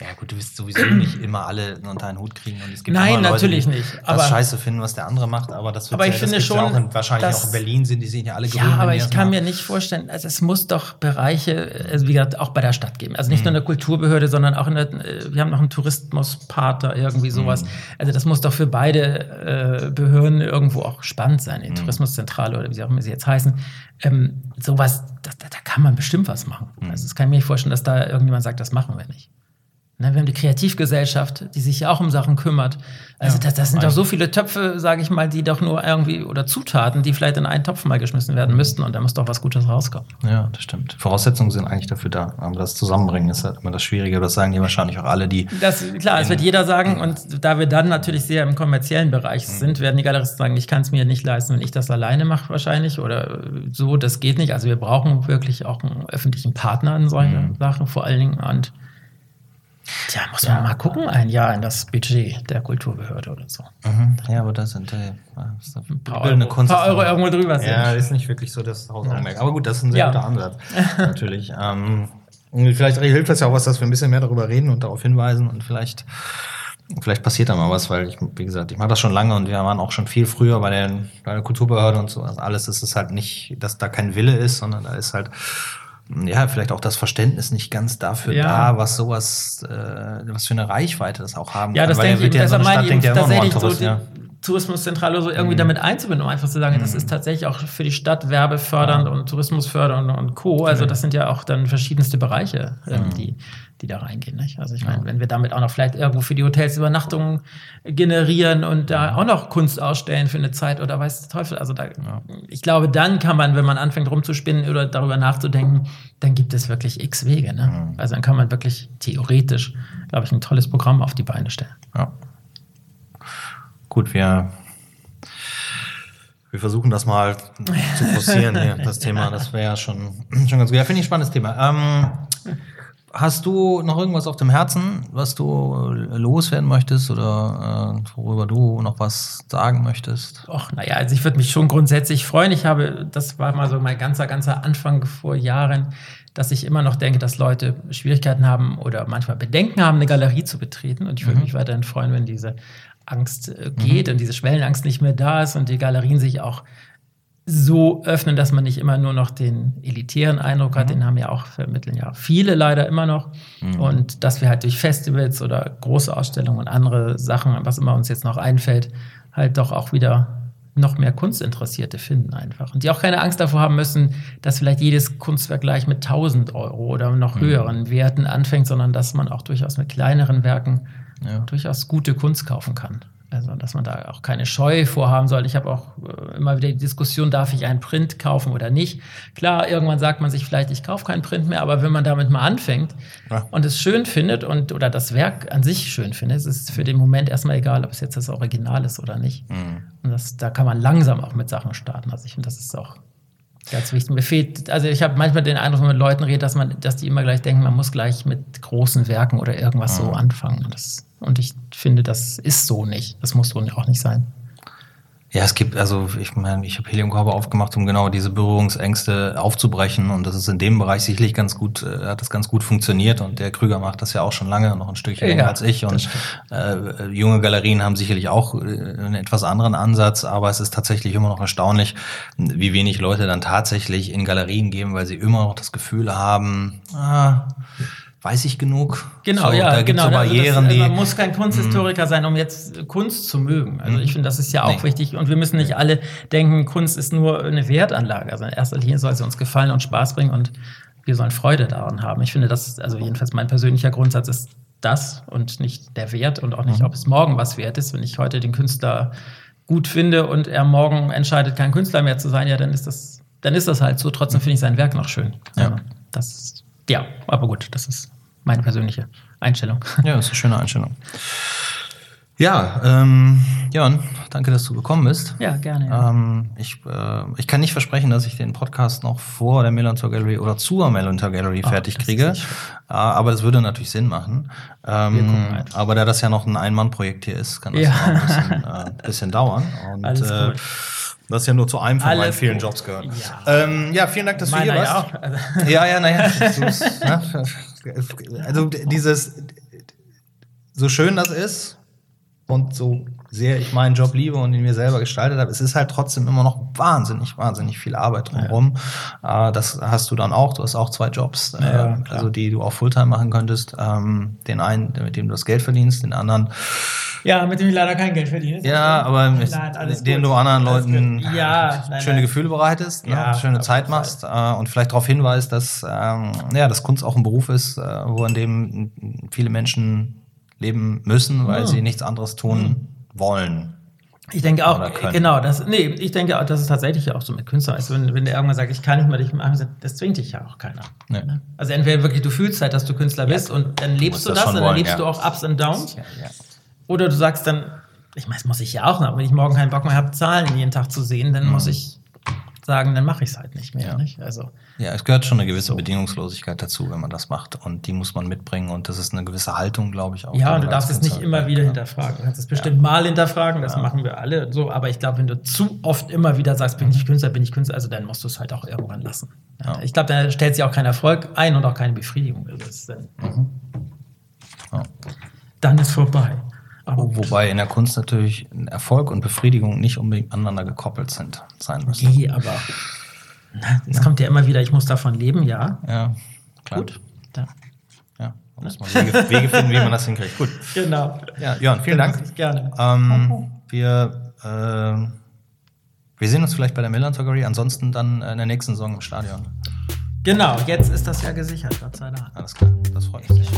Ja, gut, du wirst sowieso nicht immer alle unter einen Hut kriegen. Und es gibt Nein, Leute, natürlich die nicht. Aber das scheiße finden, was der andere macht. Aber das wird aber ja, finde schon, ja auch in, wahrscheinlich auch in Berlin sind die sich ja alle grün. Ja, aber ich kann mir nicht vorstellen, also es muss doch Bereiche, also wie gesagt, auch bei der Stadt geben. Also nicht mhm. nur in der Kulturbehörde, sondern auch in der, äh, wir haben noch einen Tourismuspater, irgendwie sowas. Mhm. Also das muss doch für beide äh, Behörden irgendwo auch spannend sein, die mhm. Tourismuszentrale oder wie sie auch immer sie jetzt heißen. Ähm, sowas, da, da, kann man bestimmt was machen. Mhm. Also das kann ich mir nicht vorstellen, dass da irgendjemand sagt, das machen wir nicht. Ne, wir haben die Kreativgesellschaft, die sich ja auch um Sachen kümmert. Also ja, das, das sind doch so viele Töpfe, sage ich mal, die doch nur irgendwie oder Zutaten, die vielleicht in einen Topf mal geschmissen werden müssten und da muss doch was Gutes rauskommen. Ja, das stimmt. Voraussetzungen sind eigentlich dafür da. Aber das Zusammenbringen ist halt immer das Schwierige. Das sagen die wahrscheinlich auch alle, die. Das, klar, das wird jeder sagen. Und da wir dann natürlich sehr im kommerziellen Bereich mhm. sind, werden die Galeristen sagen, ich kann es mir nicht leisten, wenn ich das alleine mache wahrscheinlich oder so. Das geht nicht. Also wir brauchen wirklich auch einen öffentlichen Partner in solchen mhm. Sachen vor allen Dingen. Und Tja, muss man ja. mal gucken, ein Jahr in das Budget der Kulturbehörde oder so. Mhm. Ja, aber das sind äh, ein paar Euro, Kunst paar Euro irgendwo drüber sind. Ja, ist nicht wirklich so das Hausaugenmerk. Ja. Aber gut, das ist ein sehr ja. guter Ansatz, natürlich. Ähm, vielleicht hilft das ja auch was, dass wir ein bisschen mehr darüber reden und darauf hinweisen und vielleicht vielleicht passiert da mal was, weil ich, wie gesagt, ich mache das schon lange und wir waren auch schon viel früher bei, den, bei der Kulturbehörde und so. Also alles ist es halt nicht, dass da kein Wille ist, sondern da ist halt ja, vielleicht auch das Verständnis nicht ganz dafür ja. da, was sowas, äh, was für eine Reichweite das auch haben ja, kann. Das Weil denke ich, ja, so eine Stadt denkt ja immer nur an Touristen, so ja. Tourismuszentrale so irgendwie mhm. damit einzubinden, um einfach zu sagen, mhm. das ist tatsächlich auch für die Stadt werbefördernd ja. und Tourismusfördernd und Co. Also das sind ja auch dann verschiedenste Bereiche, mhm. die, die da reingehen. Nicht? Also ich meine, wenn wir damit auch noch vielleicht irgendwo für die Hotels Übernachtungen generieren und da auch noch Kunst ausstellen für eine Zeit oder weiß der Teufel. Also da, ich glaube, dann kann man, wenn man anfängt rumzuspinnen oder darüber nachzudenken, dann gibt es wirklich x Wege. Ne? Mhm. Also dann kann man wirklich theoretisch, glaube ich, ein tolles Programm auf die Beine stellen. Ja. Gut, wir, wir versuchen das mal zu forcieren hier, das Thema. Das wäre ja schon, schon ganz gut. Ja, finde ich ein spannendes Thema. Ähm, hast du noch irgendwas auf dem Herzen, was du loswerden möchtest oder äh, worüber du noch was sagen möchtest? Och, naja, also ich würde mich schon grundsätzlich freuen. Ich habe, das war mal so mein ganzer, ganzer Anfang vor Jahren, dass ich immer noch denke, dass Leute Schwierigkeiten haben oder manchmal Bedenken haben, eine Galerie zu betreten. Und ich würde mhm. mich weiterhin freuen, wenn diese Angst äh, geht mhm. und diese Schwellenangst nicht mehr da ist und die Galerien sich auch so öffnen, dass man nicht immer nur noch den elitären Eindruck hat, mhm. den haben ja auch vermitteln ja viele leider immer noch. Mhm. Und dass wir halt durch Festivals oder große Ausstellungen und andere Sachen, was immer uns jetzt noch einfällt, halt doch auch wieder noch mehr Kunstinteressierte finden einfach. Und die auch keine Angst davor haben müssen, dass vielleicht jedes Kunstwerk gleich mit 1000 Euro oder noch mhm. höheren Werten anfängt, sondern dass man auch durchaus mit kleineren Werken ja. durchaus gute Kunst kaufen kann. Also, dass man da auch keine Scheu vorhaben soll. Ich habe auch äh, immer wieder die Diskussion, darf ich einen Print kaufen oder nicht? Klar, irgendwann sagt man sich vielleicht, ich kaufe keinen Print mehr, aber wenn man damit mal anfängt ja. und es schön findet und oder das Werk an sich schön findet, ist es für den Moment erstmal egal, ob es jetzt das Original ist oder nicht. Mhm. Und Und das, da kann man langsam auch mit Sachen starten. Also ich finde, das ist auch ganz wichtig. Mir fehlt, also ich habe manchmal den Eindruck, wenn man mit Leuten redet, dass man, dass die immer gleich denken, man muss gleich mit großen Werken oder irgendwas mhm. so anfangen. Das, und ich finde, das ist so nicht. Das muss so auch nicht sein. Ja, es gibt, also ich meine, ich habe Heliumkörper aufgemacht, um genau diese Berührungsängste aufzubrechen. Und das ist in dem Bereich sicherlich ganz gut, äh, hat das ganz gut funktioniert. Und der Krüger macht das ja auch schon lange, noch ein Stückchen länger als ich. Und äh, junge Galerien haben sicherlich auch äh, einen etwas anderen Ansatz, aber es ist tatsächlich immer noch erstaunlich, wie wenig Leute dann tatsächlich in Galerien gehen, weil sie immer noch das Gefühl haben, ah, weiß ich genug. Genau, so, ja, da genau. So Barrieren, das, man muss kein Kunsthistoriker sein, um jetzt Kunst zu mögen. Also ich finde, das ist ja auch nee. wichtig. Und wir müssen nicht alle denken, Kunst ist nur eine Wertanlage. Also in erster Linie soll sie uns gefallen und Spaß bringen und wir sollen Freude daran haben. Ich finde, das ist also jedenfalls mein persönlicher Grundsatz ist das und nicht der Wert und auch nicht, mhm. ob es morgen was wert ist. Wenn ich heute den Künstler gut finde und er morgen entscheidet, kein Künstler mehr zu sein, ja, dann ist das, dann ist das halt so. Trotzdem finde ich sein Werk noch schön. Ja. Also, das ist ja, aber gut, das ist meine persönliche Einstellung. Ja, das ist eine schöne Einstellung. Ja, ähm, Jan, danke, dass du gekommen bist. Ja, gerne. Ja. Ähm, ich, äh, ich kann nicht versprechen, dass ich den Podcast noch vor der Melantor Gallery oder zur Melantor Gallery oh, fertig kriege. Äh, aber das würde natürlich Sinn machen. Ähm, aber da das ja noch ein Ein-Mann-Projekt hier ist, kann das ja. auch ein bisschen, äh, bisschen dauern. Und, Alles äh, gut. Das ja nur zu einem von Alles meinen vielen. Jobs gehört. Ja. Ähm, ja, vielen Dank, dass Meiner du hier warst. Ja, ja, naja. also dieses, so schön das ist und so sehr ich meinen Job liebe und ihn mir selber gestaltet habe, es ist halt trotzdem immer noch wahnsinnig, wahnsinnig viel Arbeit drumherum. Ja. Äh, das hast du dann auch. Du hast auch zwei Jobs, äh, ja, also die du auch Fulltime machen könntest. Ähm, den einen, mit dem du das Geld verdienst, den anderen ja, mit dem ich leider kein Geld verdiene. Ja, aber mit dem du anderen Leuten ja, nein, schöne nein. Gefühle bereitest, ne? ja, schöne Zeit machst äh, und vielleicht darauf hinweist, dass, ähm, ja, dass Kunst auch ein Beruf ist, wo in dem viele Menschen leben müssen, weil ja. sie nichts anderes tun. Wollen. Ich denke auch, genau, das, nee, ich denke auch, das ist tatsächlich auch so mit Künstlern. Also wenn, wenn der irgendwann sagt, ich kann nicht mehr dich machen, das zwingt dich ja auch keiner. Nee. Ne? Also entweder wirklich, du fühlst halt, dass du Künstler bist ja. und dann lebst du, das, und dann wollen, lebst ja. du auch Ups und Downs. Ja, oder du sagst dann, ich meine, das muss ich ja auch noch, wenn ich morgen keinen Bock mehr habe, Zahlen jeden Tag zu sehen, dann mhm. muss ich sagen, dann mache ich es halt nicht mehr. Nicht? Also, ja, es gehört schon eine gewisse so. Bedingungslosigkeit dazu, wenn man das macht. Und die muss man mitbringen. Und das ist eine gewisse Haltung, glaube ich, auch. Ja, und du darfst es nicht immer wieder hinterfragen. Du kannst es bestimmt ja. mal hinterfragen, das ja. machen wir alle so. Aber ich glaube, wenn du zu oft immer wieder sagst, bin ich Künstler, bin ich Künstler, also dann musst du es halt auch irgendwann lassen. Ich glaube, da stellt sich auch kein Erfolg ein und auch keine Befriedigung. Also dann, mhm. dann ist vorbei. Aber Wobei in der Kunst natürlich Erfolg und Befriedigung nicht unbedingt aneinander gekoppelt sind, sein müssen. Nee, aber es ja. kommt ja immer wieder, ich muss davon leben, ja. Ja, klar. Gut. Ja. ja. Da muss man Wege, Wege, finden, wie man das hinkriegt. Gut. Genau. Ja, Jörn, vielen Dank. Gerne. Ähm, wir, äh, wir sehen uns vielleicht bei der Milan Gallery, ansonsten dann in der nächsten Saison im Stadion. Genau, jetzt ist das ja gesichert, Gott sei Dank. Alles klar, das freut mich.